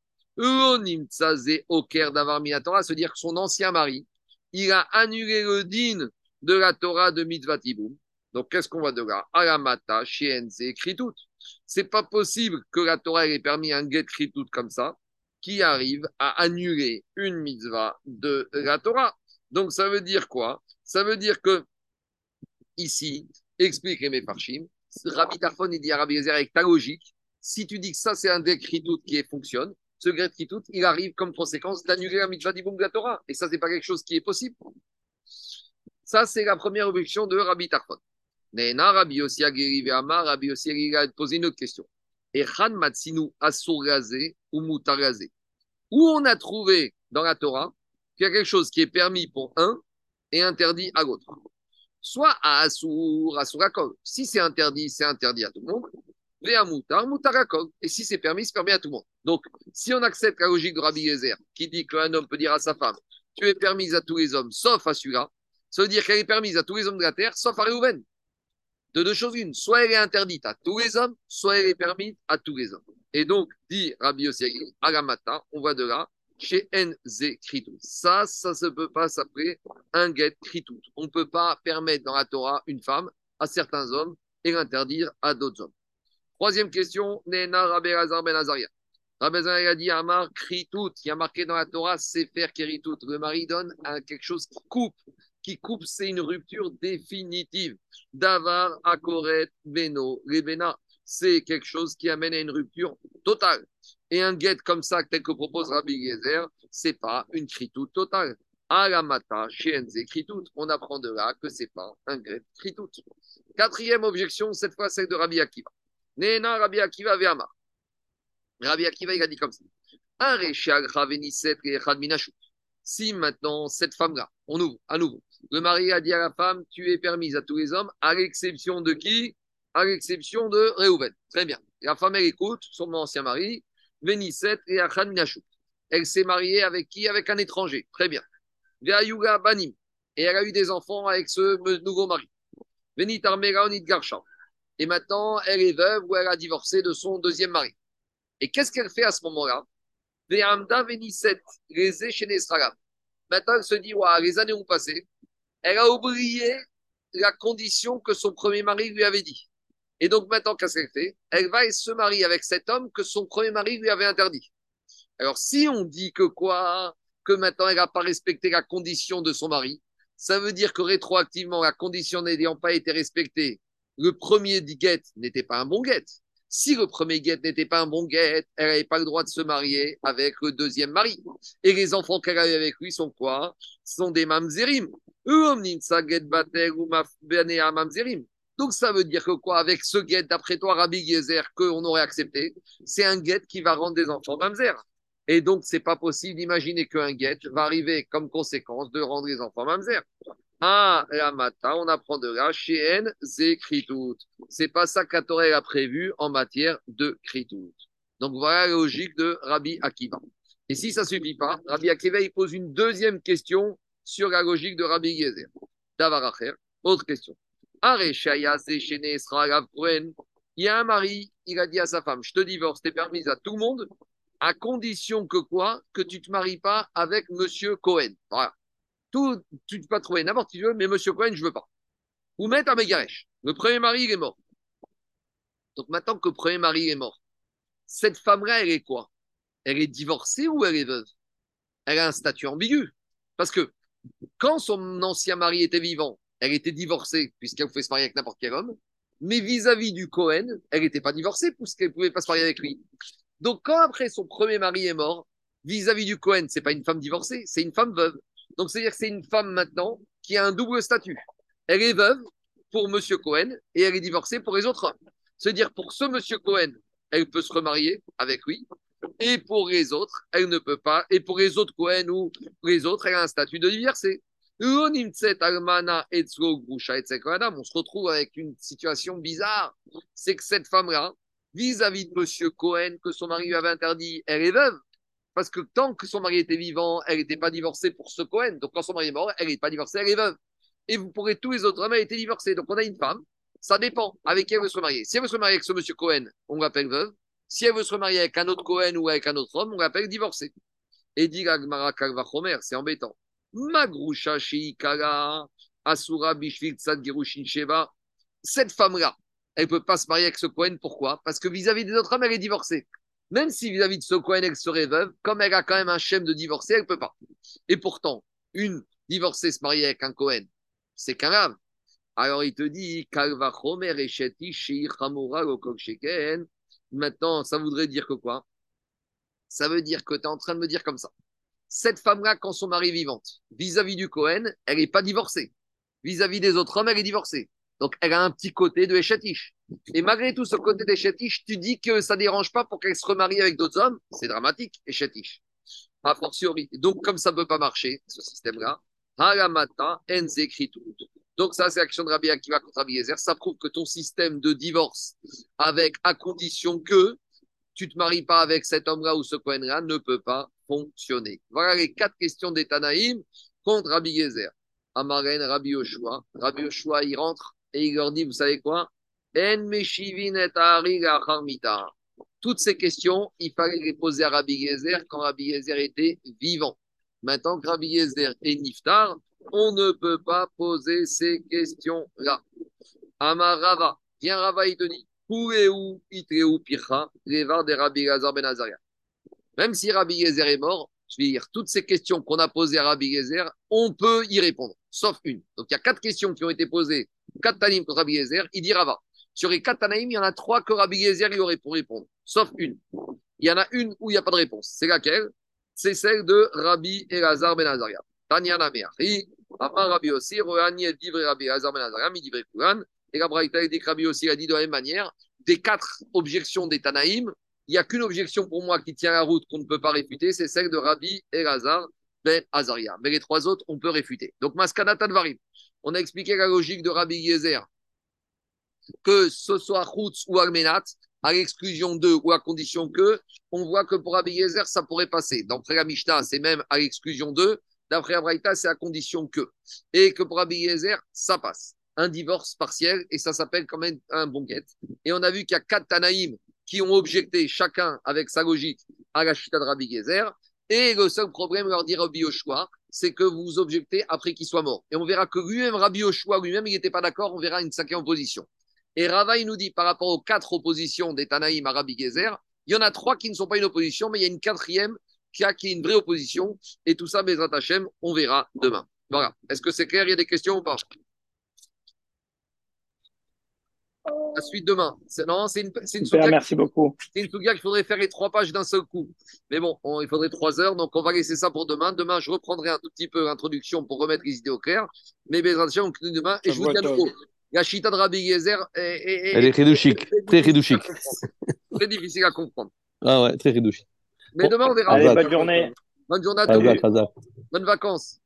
Se dire que son ancien mari, il a annulé le din de la Torah de Mitzvah Tiboum. Donc, qu'est-ce qu'on va de là? Alamata, Shienze, tout. C'est pas possible que la Torah ait permis un get tout comme ça qui arrive à annuler une mitzvah de la Torah. Donc ça veut dire quoi? Ça veut dire que ici, explique mes parchim, Rabbi Tarfon il dit à Rabbi avec ta logique, si tu dis que ça c'est un tout qui fonctionne, ce tout il arrive comme conséquence d'annuler la mitzvah d'Iboum de. Et ça, c'est pas quelque chose qui est possible. Ça, c'est la première objection de Rabbi Tarfon. Nena, Rabbi aussi Amar, Rabbi aussi a posé une autre question. Echan Matsinu Asur ou Mutaraze. Où on a trouvé dans la Torah qu'il y a quelque chose qui est permis pour un et interdit à l'autre? Soit à Asur, Asurakol. Si c'est interdit, c'est interdit à tout le monde. Et si c'est permis, c'est permis à tout le monde. Donc, si on accepte la logique de Rabbi Yezer, qui dit qu'un homme peut dire à sa femme, tu es permise à tous les hommes, sauf à celui-là, ça veut dire qu'elle est permise à tous les hommes de la terre, sauf à Réhouven de deux choses une. Soit elle est interdite à tous les hommes, soit elle est permise à tous les hommes. Et donc, dit Rabbi Yossi Agamata, on voit de là, chez NZ Kritout. Ça, ça se peut pas s'appeler un get Kritout. On ne peut pas permettre dans la Torah une femme à certains hommes et l'interdire à d'autres hommes. Troisième question, Nena Rabbi Azar Ben Azaria. Rabbi Azar a dit Amar Kritout, qui a marqué dans la Torah, c'est faire Kritout. Le mari donne à quelque chose qui coupe qui coupe, c'est une rupture définitive. Davar, Akoret, Beno, Rebena, c'est quelque chose qui amène à une rupture totale. Et un guet comme ça, tel que propose Rabbi Gezer, c'est pas une kritout totale. Alamata, Shienze, kritout. On apprend de là que c'est pas un guet kritout. Quatrième objection, cette fois celle de Rabbi Akiva. Nena Rabbi Akiva Ve'ama. Rabbi Akiva, il a dit comme ça. Si maintenant, cette femme-là, on ouvre à nouveau, le mari a dit à la femme, tu es permise à tous les hommes, à l'exception de qui? À l'exception de Réhouven. Très bien. la femme, elle écoute son ancien mari, Vénisset et Minachou. Elle s'est mariée avec qui? Avec un étranger. Très bien. Banim. Et elle a eu des enfants avec ce nouveau mari. Venit Armegaonit Garsha. Et maintenant, elle est veuve ou elle a divorcé de son deuxième mari. Et qu'est-ce qu'elle fait à ce moment-là? Maintenant, elle se dit, les années ont passé, elle a oublié la condition que son premier mari lui avait dit. Et donc maintenant, qu'est-ce qu'elle fait? Elle va et se marie avec cet homme que son premier mari lui avait interdit. Alors, si on dit que quoi? Que maintenant, elle n'a pas respecté la condition de son mari, ça veut dire que rétroactivement, la condition n'ayant pas été respectée, le premier guet n'était pas un bon guet. Si le premier guet n'était pas un bon guet, elle n'avait pas le droit de se marier avec le deuxième mari. Et les enfants qu'elle avait avec lui sont quoi? Sont des mamzerim. Donc ça veut dire que quoi? Avec ce guet, d'après toi, Rabbi Gezer, qu'on aurait accepté, c'est un guet qui va rendre des enfants mamzer. Et donc, c'est pas possible d'imaginer qu'un guet va arriver comme conséquence de rendre les enfants mamzer. Ah, la matin, on apprend de là, chez tout. C'est pas ça qu'Atorel a prévu en matière de kritout. Donc voilà la logique de Rabbi Akiva. Et si ça ne suffit pas, Rabbi Akiva, il pose une deuxième question sur la logique de Rabbi Yezer. Davaracher, autre question. Il y a un mari, il a dit à sa femme, je te divorce, t'es permise à tout le monde, à condition que quoi? Que tu ne te maries pas avec Monsieur Cohen. Voilà. Tout, tu peux trouver n'importe qui veut, mais Monsieur Cohen, je veux pas. Ou mettre à Megaresh. Le premier mari, il est mort. Donc maintenant que le premier mari est mort, cette femme-là, elle est quoi? Elle est divorcée ou elle est veuve? Elle a un statut ambigu. Parce que quand son ancien mari était vivant, elle était divorcée puisqu'elle pouvait se marier avec n'importe quel homme. Mais vis-à-vis du Cohen, elle n'était pas divorcée puisqu'elle ne pouvait pas se marier avec lui. Donc quand après son premier mari est mort, vis-à-vis du Cohen, c'est pas une femme divorcée, c'est une femme veuve. Donc, c'est-à-dire que c'est une femme maintenant qui a un double statut. Elle est veuve pour Monsieur Cohen et elle est divorcée pour les autres hommes. C'est-à-dire pour ce Monsieur Cohen, elle peut se remarier avec lui. Et pour les autres, elle ne peut pas. Et pour les autres Cohen ou les autres, elle a un statut de divorcée. On se retrouve avec une situation bizarre. C'est que cette femme-là, vis-à-vis de Monsieur Cohen, que son mari lui avait interdit, elle est veuve. Parce que tant que son mari était vivant, elle n'était pas divorcée pour ce Cohen. Donc quand son mari est mort, elle n'est pas divorcée, elle est veuve. Et vous pourrez tous les autres hommes, elle été divorcée. Donc on a une femme, ça dépend avec qui elle veut se remarier. Si elle veut se remarier avec ce monsieur Cohen, on l'appelle veuve. Si elle veut se remarier avec un autre Cohen ou avec un autre homme, on l'appelle divorcée. Et dit Gagmara Kalvachomer, c'est embêtant. Magrusha Sheikara, Asura Bishvil Tzad Girushin Sheva. Cette femme-là, elle ne peut pas se marier avec ce Cohen. Pourquoi? Parce que vis-à-vis des autres hommes, elle est divorcée. Même si vis-à-vis de ce Cohen, elle serait veuve, comme elle a quand même un schème de divorcer, elle ne peut pas. Et pourtant, une divorcée se marier avec un Cohen, c'est quand même. Alors il te dit, Maintenant, ça voudrait dire que quoi? Ça veut dire que tu es en train de me dire comme ça. Cette femme-là, quand son mari est vivante, vis-à-vis du Cohen, elle n'est pas divorcée. Vis-à-vis des autres hommes, elle est divorcée. Donc, elle a un petit côté de Echatish. Et malgré tout ce côté d'Echatish, tu dis que ça ne dérange pas pour qu'elle se remarie avec d'autres hommes. C'est dramatique, Echatish. A fortiori. Donc, comme ça ne peut pas marcher, ce système-là, Haramata, tout. Donc, ça, c'est l'action de Rabbi Akiva contre Rabbi Yezer. Ça prouve que ton système de divorce, avec à condition que tu ne te maries pas avec cet homme-là ou ce Kohen-là, ne peut pas fonctionner. Voilà les quatre questions des Tanaïm contre Rabbi Yezer. Amaren, Rabbi Yoshua. Rabbi Yoshua, il rentre et il leur dit, vous savez quoi? Toutes ces questions, il fallait les poser à Rabbi Yezer quand Rabbi Yezer était vivant. Maintenant que Rabbi Yezer est niftar, on ne peut pas poser ces questions-là. Amarava, viens Rava, te dit, de Rabbi Ben Même si Rabbi Yezer est mort, je veux dire, toutes ces questions qu'on a posées à Rabbi Yezer, on peut y répondre, sauf une. Donc il y a quatre questions qui ont été posées quatre Tanim contre Rabbi Yezer, il dit Rava. Sur les quatre Tanaïm, il y en a trois que Rabbi Yezer y aurait pour répondre, sauf une. Il y en a une où il n'y a pas de réponse. C'est laquelle? C'est celle de Rabbi Elazar Ben Azaria. Tanyana Meachi, Rabbi aussi, Rohani et Divre Rabbi Elazar Ben Azaria, Midivre Kuran. Et la Braïta dit Rabbi aussi a dit de la même manière des quatre objections des Tanaïm, il n'y a qu'une objection pour moi qui tient la route qu'on ne peut pas réfuter, c'est celle de Rabbi Elazar Ben Azaria. Mais les trois autres, on peut réfuter. Donc, Maskana Tadvarim. On a expliqué la logique de Rabbi Yezer, que ce soit Chutz ou Almenat, à l'exclusion d'eux ou à condition que, on voit que pour Rabbi Yezer, ça pourrait passer. D'après la Mishnah, c'est même à l'exclusion d'eux. D'après Abraïta, c'est à condition que. Et que pour Rabbi Yezer, ça passe. Un divorce partiel, et ça s'appelle quand même un bon guet. Et on a vu qu'il y a quatre Tanaïm qui ont objecté, chacun avec sa logique, à la chita de Rabbi Yezer. Et le seul problème, leur dit Rabbi Yoshua, c'est que vous objectez après qu'il soit mort. Et on verra que lui-même, Rabbi Yoshua, lui-même, il n'était pas d'accord, on verra une cinquième opposition. Et Rava, nous dit, par rapport aux quatre oppositions des Tanaïm à Rabbi Gezer, il y en a trois qui ne sont pas une opposition, mais il y a une quatrième qu'il y a une vraie opposition. Et tout ça, Bezrat Hachem, on verra demain. Voilà. Est-ce que c'est clair? Il y a des questions ou pas? La suite demain. Non, c'est une, c'est une Super, merci beaucoup. C'est une souga qu'il faudrait faire les trois pages d'un seul coup. Mais bon, il faudrait trois heures, donc on va laisser ça pour demain. Demain, je reprendrai un tout petit peu l'introduction pour remettre les idées au clair. Mais Bezrat Hachem, on continue demain. Et je vous dis à nouveau, la chita de Rabbi Yezer est, Elle est ridouchique, très ridouchique. très difficile à comprendre. Ah ouais, très ridouchique. Mais demain, on verra. Allez, bonne journée. Bonne journée à tous. Bonnes vacances.